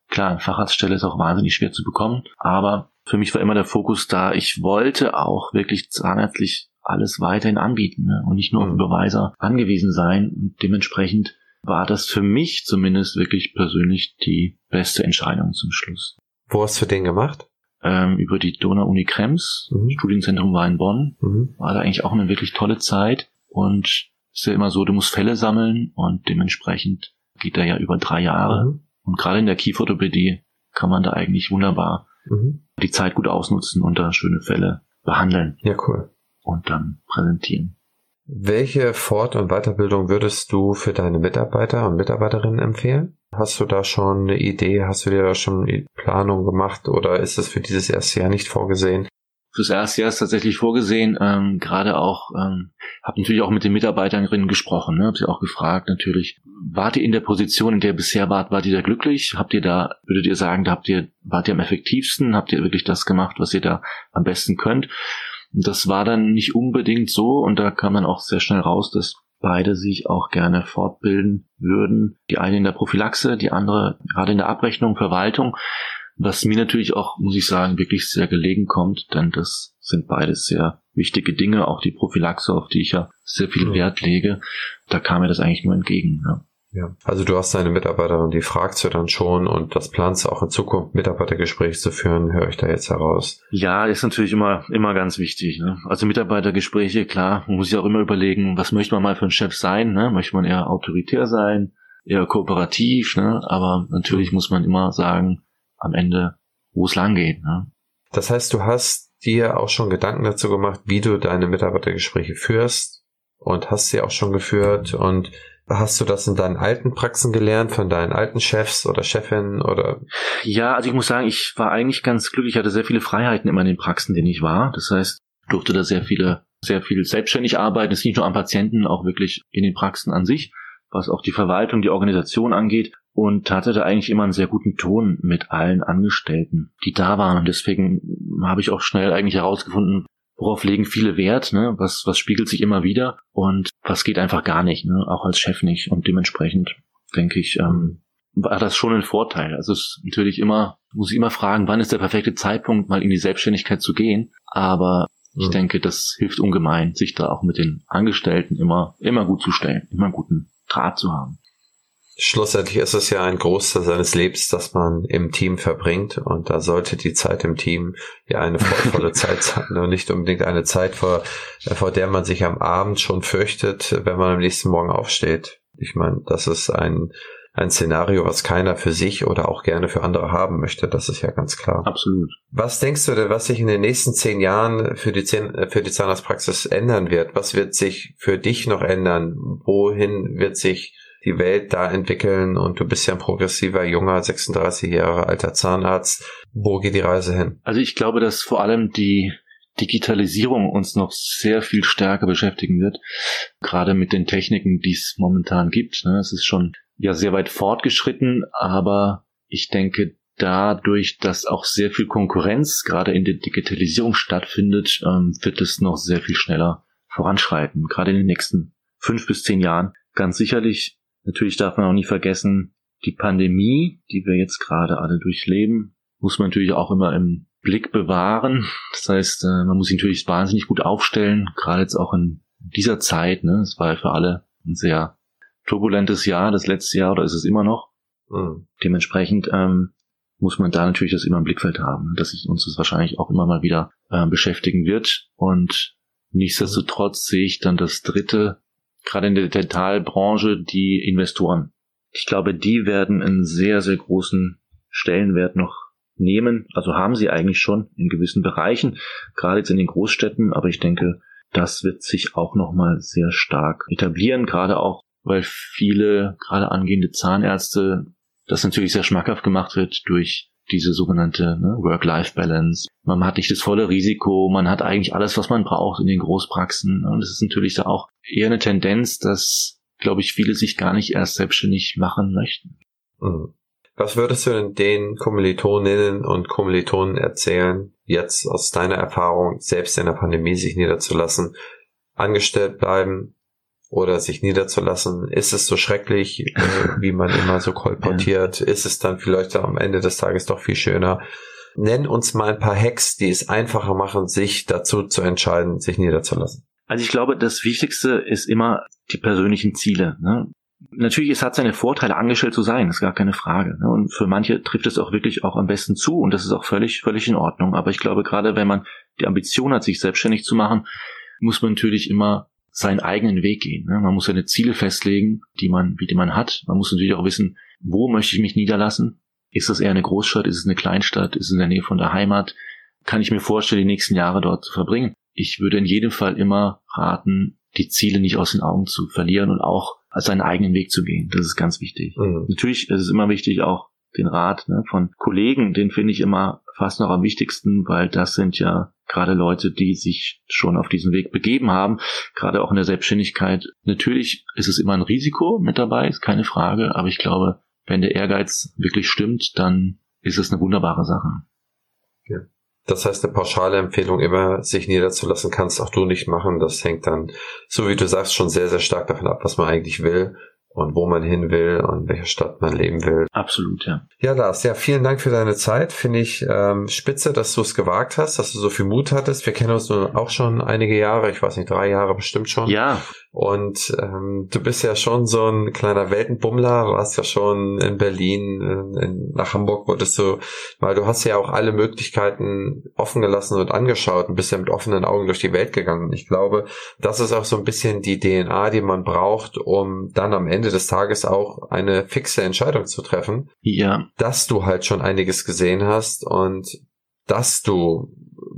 Klar, eine Facharztstelle ist auch wahnsinnig schwer zu bekommen, aber für mich war immer der Fokus da, ich wollte auch wirklich zahnärztlich alles weiterhin anbieten ne? und nicht nur auf mhm. Überweiser angewiesen sein. Und dementsprechend war das für mich zumindest wirklich persönlich die beste Entscheidung zum Schluss. Wo hast du den gemacht? Ähm, über die Donau-Uni Krems, mhm. Studienzentrum war in Bonn. Mhm. War da eigentlich auch eine wirklich tolle Zeit. Und es ist ja immer so, du musst Fälle sammeln und dementsprechend geht da ja über drei Jahre. Mhm. Und gerade in der Kieferorthopädie kann man da eigentlich wunderbar mhm. die Zeit gut ausnutzen und da schöne Fälle behandeln. Ja, cool. Und dann präsentieren. Welche Fort- und Weiterbildung würdest du für deine Mitarbeiter und Mitarbeiterinnen empfehlen? Hast du da schon eine Idee? Hast du dir da schon Planung gemacht oder ist es für dieses erste Jahr nicht vorgesehen? fürs erste Jahr ist tatsächlich vorgesehen. Ähm, Gerade auch, ähm, habe natürlich auch mit den Mitarbeiterinnen gesprochen, ne? habe sie auch gefragt natürlich, wart ihr in der Position, in der ihr bisher wart, wart ihr da glücklich? Habt ihr da, würdet ihr sagen, da habt ihr, wart ihr am effektivsten? Habt ihr wirklich das gemacht, was ihr da am besten könnt? Und das war dann nicht unbedingt so und da kam dann auch sehr schnell raus, dass beide sich auch gerne fortbilden würden. Die eine in der Prophylaxe, die andere gerade in der Abrechnung, Verwaltung. Was mir natürlich auch, muss ich sagen, wirklich sehr gelegen kommt, denn das sind beides sehr wichtige Dinge, auch die Prophylaxe, auf die ich ja sehr viel Wert lege. Da kam mir das eigentlich nur entgegen. Ja. Ja. Also du hast deine Mitarbeiterin, die fragst du dann schon und das planst du auch in Zukunft Mitarbeitergespräche zu führen, höre ich da jetzt heraus. Ja, ist natürlich immer, immer ganz wichtig. Ne? Also Mitarbeitergespräche, klar, man muss sich auch immer überlegen, was möchte man mal für ein Chef sein? Ne? Möchte man eher autoritär sein, eher kooperativ, ne? aber natürlich muss man immer sagen, am Ende, wo es lang geht. Ne? Das heißt, du hast dir auch schon Gedanken dazu gemacht, wie du deine Mitarbeitergespräche führst und hast sie auch schon geführt und Hast du das in deinen alten Praxen gelernt, von deinen alten Chefs oder Chefinnen oder? Ja, also ich muss sagen, ich war eigentlich ganz glücklich. Ich hatte sehr viele Freiheiten immer in den Praxen, denen ich war. Das heißt, durfte da sehr viele, sehr viel selbstständig arbeiten. Es ist nicht nur am Patienten, auch wirklich in den Praxen an sich, was auch die Verwaltung, die Organisation angeht. Und hatte da eigentlich immer einen sehr guten Ton mit allen Angestellten, die da waren. Und deswegen habe ich auch schnell eigentlich herausgefunden, worauf legen viele Wert, ne? was, was spiegelt sich immer wieder und was geht einfach gar nicht, ne? auch als Chef nicht. Und dementsprechend denke ich, ähm, war das schon ein Vorteil. Also es ist natürlich immer, muss ich immer fragen, wann ist der perfekte Zeitpunkt, mal in die Selbstständigkeit zu gehen. Aber ich denke, das hilft ungemein, sich da auch mit den Angestellten immer, immer gut zu stellen, immer einen guten Draht zu haben. Schlussendlich ist es ja ein Großteil seines Lebens, das man im Team verbringt. Und da sollte die Zeit im Team ja eine vollvolle [laughs] Zeit sein und nicht unbedingt eine Zeit, vor, äh, vor der man sich am Abend schon fürchtet, wenn man am nächsten Morgen aufsteht. Ich meine, das ist ein, ein Szenario, was keiner für sich oder auch gerne für andere haben möchte. Das ist ja ganz klar. Absolut. Was denkst du denn, was sich in den nächsten zehn Jahren für die, Zahn, äh, für die Zahnarztpraxis ändern wird? Was wird sich für dich noch ändern? Wohin wird sich die Welt da entwickeln und du bist ja ein progressiver, junger, 36 Jahre alter Zahnarzt. Wo geht die Reise hin? Also ich glaube, dass vor allem die Digitalisierung uns noch sehr viel stärker beschäftigen wird, gerade mit den Techniken, die es momentan gibt. Ne? Es ist schon ja sehr weit fortgeschritten, aber ich denke, dadurch, dass auch sehr viel Konkurrenz gerade in der Digitalisierung stattfindet, ähm, wird es noch sehr viel schneller voranschreiten, gerade in den nächsten fünf bis zehn Jahren. Ganz sicherlich Natürlich darf man auch nie vergessen, die Pandemie, die wir jetzt gerade alle durchleben, muss man natürlich auch immer im Blick bewahren. Das heißt, äh, man muss sich natürlich wahnsinnig gut aufstellen, gerade jetzt auch in dieser Zeit. Ne? Es war ja für alle ein sehr turbulentes Jahr, das letzte Jahr oder ist es immer noch. Mhm. Dementsprechend ähm, muss man da natürlich das immer im Blickfeld haben, dass sich uns das wahrscheinlich auch immer mal wieder äh, beschäftigen wird. Und nichtsdestotrotz sehe ich dann das dritte gerade in der Dentalbranche die Investoren. Ich glaube, die werden einen sehr, sehr großen Stellenwert noch nehmen. Also haben sie eigentlich schon in gewissen Bereichen, gerade jetzt in den Großstädten, aber ich denke, das wird sich auch nochmal sehr stark etablieren, gerade auch, weil viele, gerade angehende Zahnärzte, das natürlich sehr schmackhaft gemacht wird durch diese sogenannte ne, Work-Life-Balance. Man hat nicht das volle Risiko, man hat eigentlich alles, was man braucht in den Großpraxen. Und es ist natürlich da auch eher eine Tendenz, dass, glaube ich, viele sich gar nicht erst selbstständig machen möchten. Mhm. Was würdest du denn den Kommilitoninnen und Kommilitonen erzählen, jetzt aus deiner Erfahrung, selbst in der Pandemie sich niederzulassen, angestellt bleiben, oder sich niederzulassen. Ist es so schrecklich, äh, [laughs] wie man immer so kolportiert? Ist es dann vielleicht am Ende des Tages doch viel schöner? Nenn uns mal ein paar Hacks, die es einfacher machen, sich dazu zu entscheiden, sich niederzulassen. Also ich glaube, das Wichtigste ist immer die persönlichen Ziele. Ne? Natürlich, es hat seine Vorteile, angestellt zu sein, ist gar keine Frage. Ne? Und für manche trifft es auch wirklich auch am besten zu und das ist auch völlig, völlig in Ordnung. Aber ich glaube, gerade wenn man die Ambition hat, sich selbstständig zu machen, muss man natürlich immer seinen eigenen Weg gehen. Ne? Man muss seine Ziele festlegen, die man, die man hat. Man muss natürlich auch wissen, wo möchte ich mich niederlassen? Ist das eher eine Großstadt? Ist es eine Kleinstadt? Ist es in der Nähe von der Heimat? Kann ich mir vorstellen, die nächsten Jahre dort zu verbringen? Ich würde in jedem Fall immer raten, die Ziele nicht aus den Augen zu verlieren und auch seinen eigenen Weg zu gehen. Das ist ganz wichtig. Mhm. Natürlich ist es immer wichtig, auch den Rat ne, von Kollegen, den finde ich immer fast noch am wichtigsten, weil das sind ja gerade Leute, die sich schon auf diesen Weg begeben haben, gerade auch in der Selbstständigkeit. Natürlich ist es immer ein Risiko mit dabei, ist keine Frage, aber ich glaube, wenn der Ehrgeiz wirklich stimmt, dann ist es eine wunderbare Sache. Ja. Das heißt, eine pauschale Empfehlung immer, sich niederzulassen, kannst auch du nicht machen. Das hängt dann, so wie du sagst, schon sehr, sehr stark davon ab, was man eigentlich will und wo man hin will und welche Stadt man leben will. Absolut, ja. Ja, Lars, ja, vielen Dank für deine Zeit. Finde ich ähm, spitze, dass du es gewagt hast, dass du so viel Mut hattest. Wir kennen uns nun auch schon einige Jahre, ich weiß nicht, drei Jahre bestimmt schon. Ja. Und ähm, du bist ja schon so ein kleiner Weltenbummler, warst ja schon in Berlin, in, in, nach Hamburg wurdest du, weil du hast ja auch alle Möglichkeiten offen gelassen und angeschaut und bist ja mit offenen Augen durch die Welt gegangen. Ich glaube, das ist auch so ein bisschen die DNA, die man braucht, um dann am Ende des Tages auch eine fixe Entscheidung zu treffen. Ja. Dass du halt schon einiges gesehen hast und dass du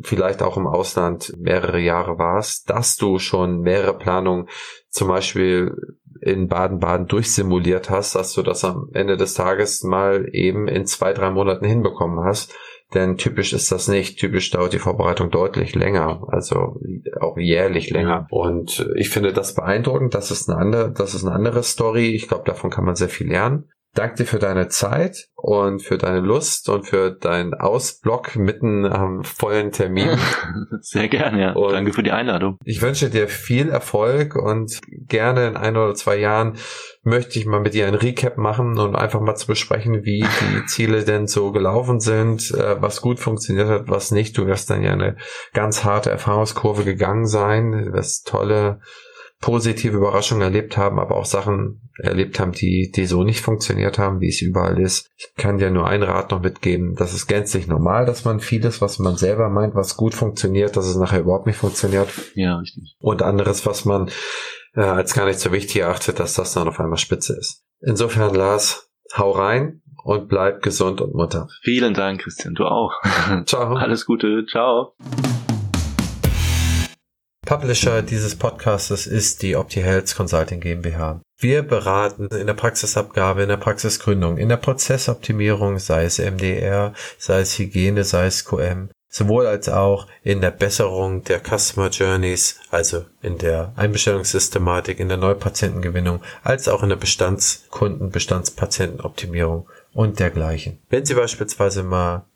vielleicht auch im Ausland mehrere Jahre warst, dass du schon mehrere Planungen zum Beispiel in Baden-Baden durchsimuliert hast, dass du das am Ende des Tages mal eben in zwei, drei Monaten hinbekommen hast. Denn typisch ist das nicht. Typisch dauert die Vorbereitung deutlich länger, also auch jährlich länger. Und ich finde das beeindruckend. Das ist eine andere, das ist eine andere Story. Ich glaube, davon kann man sehr viel lernen. Danke dir für deine Zeit und für deine Lust und für deinen Ausblock mitten am vollen Termin. [laughs] Sehr gerne, ja. Und Danke für die Einladung. Ich wünsche dir viel Erfolg und gerne in ein oder zwei Jahren möchte ich mal mit dir ein Recap machen und einfach mal zu besprechen, wie die [laughs] Ziele denn so gelaufen sind, äh, was gut funktioniert hat, was nicht. Du wirst dann ja eine ganz harte Erfahrungskurve gegangen sein, wirst tolle positive Überraschungen erlebt haben, aber auch Sachen erlebt haben, die, die so nicht funktioniert haben, wie es überall ist. Ich kann dir nur einen Rat noch mitgeben. Das ist gänzlich normal, dass man vieles, was man selber meint, was gut funktioniert, dass es nachher überhaupt nicht funktioniert. Ja, richtig. Und anderes, was man äh, als gar nicht so wichtig erachtet, dass das dann auf einmal spitze ist. Insofern, Lars, hau rein und bleib gesund und munter. Vielen Dank, Christian. Du auch. Ciao. [laughs] Alles Gute. Ciao. Publisher dieses Podcastes ist die OptiHealth Consulting GmbH. Wir beraten in der Praxisabgabe, in der Praxisgründung, in der Prozessoptimierung, sei es MDR, sei es Hygiene, sei es QM, sowohl als auch in der Besserung der Customer Journeys, also in der Einbestellungssystematik, in der Neupatientengewinnung, als auch in der Bestandskunden, Bestandspatientenoptimierung und dergleichen. Wenn Sie beispielsweise mal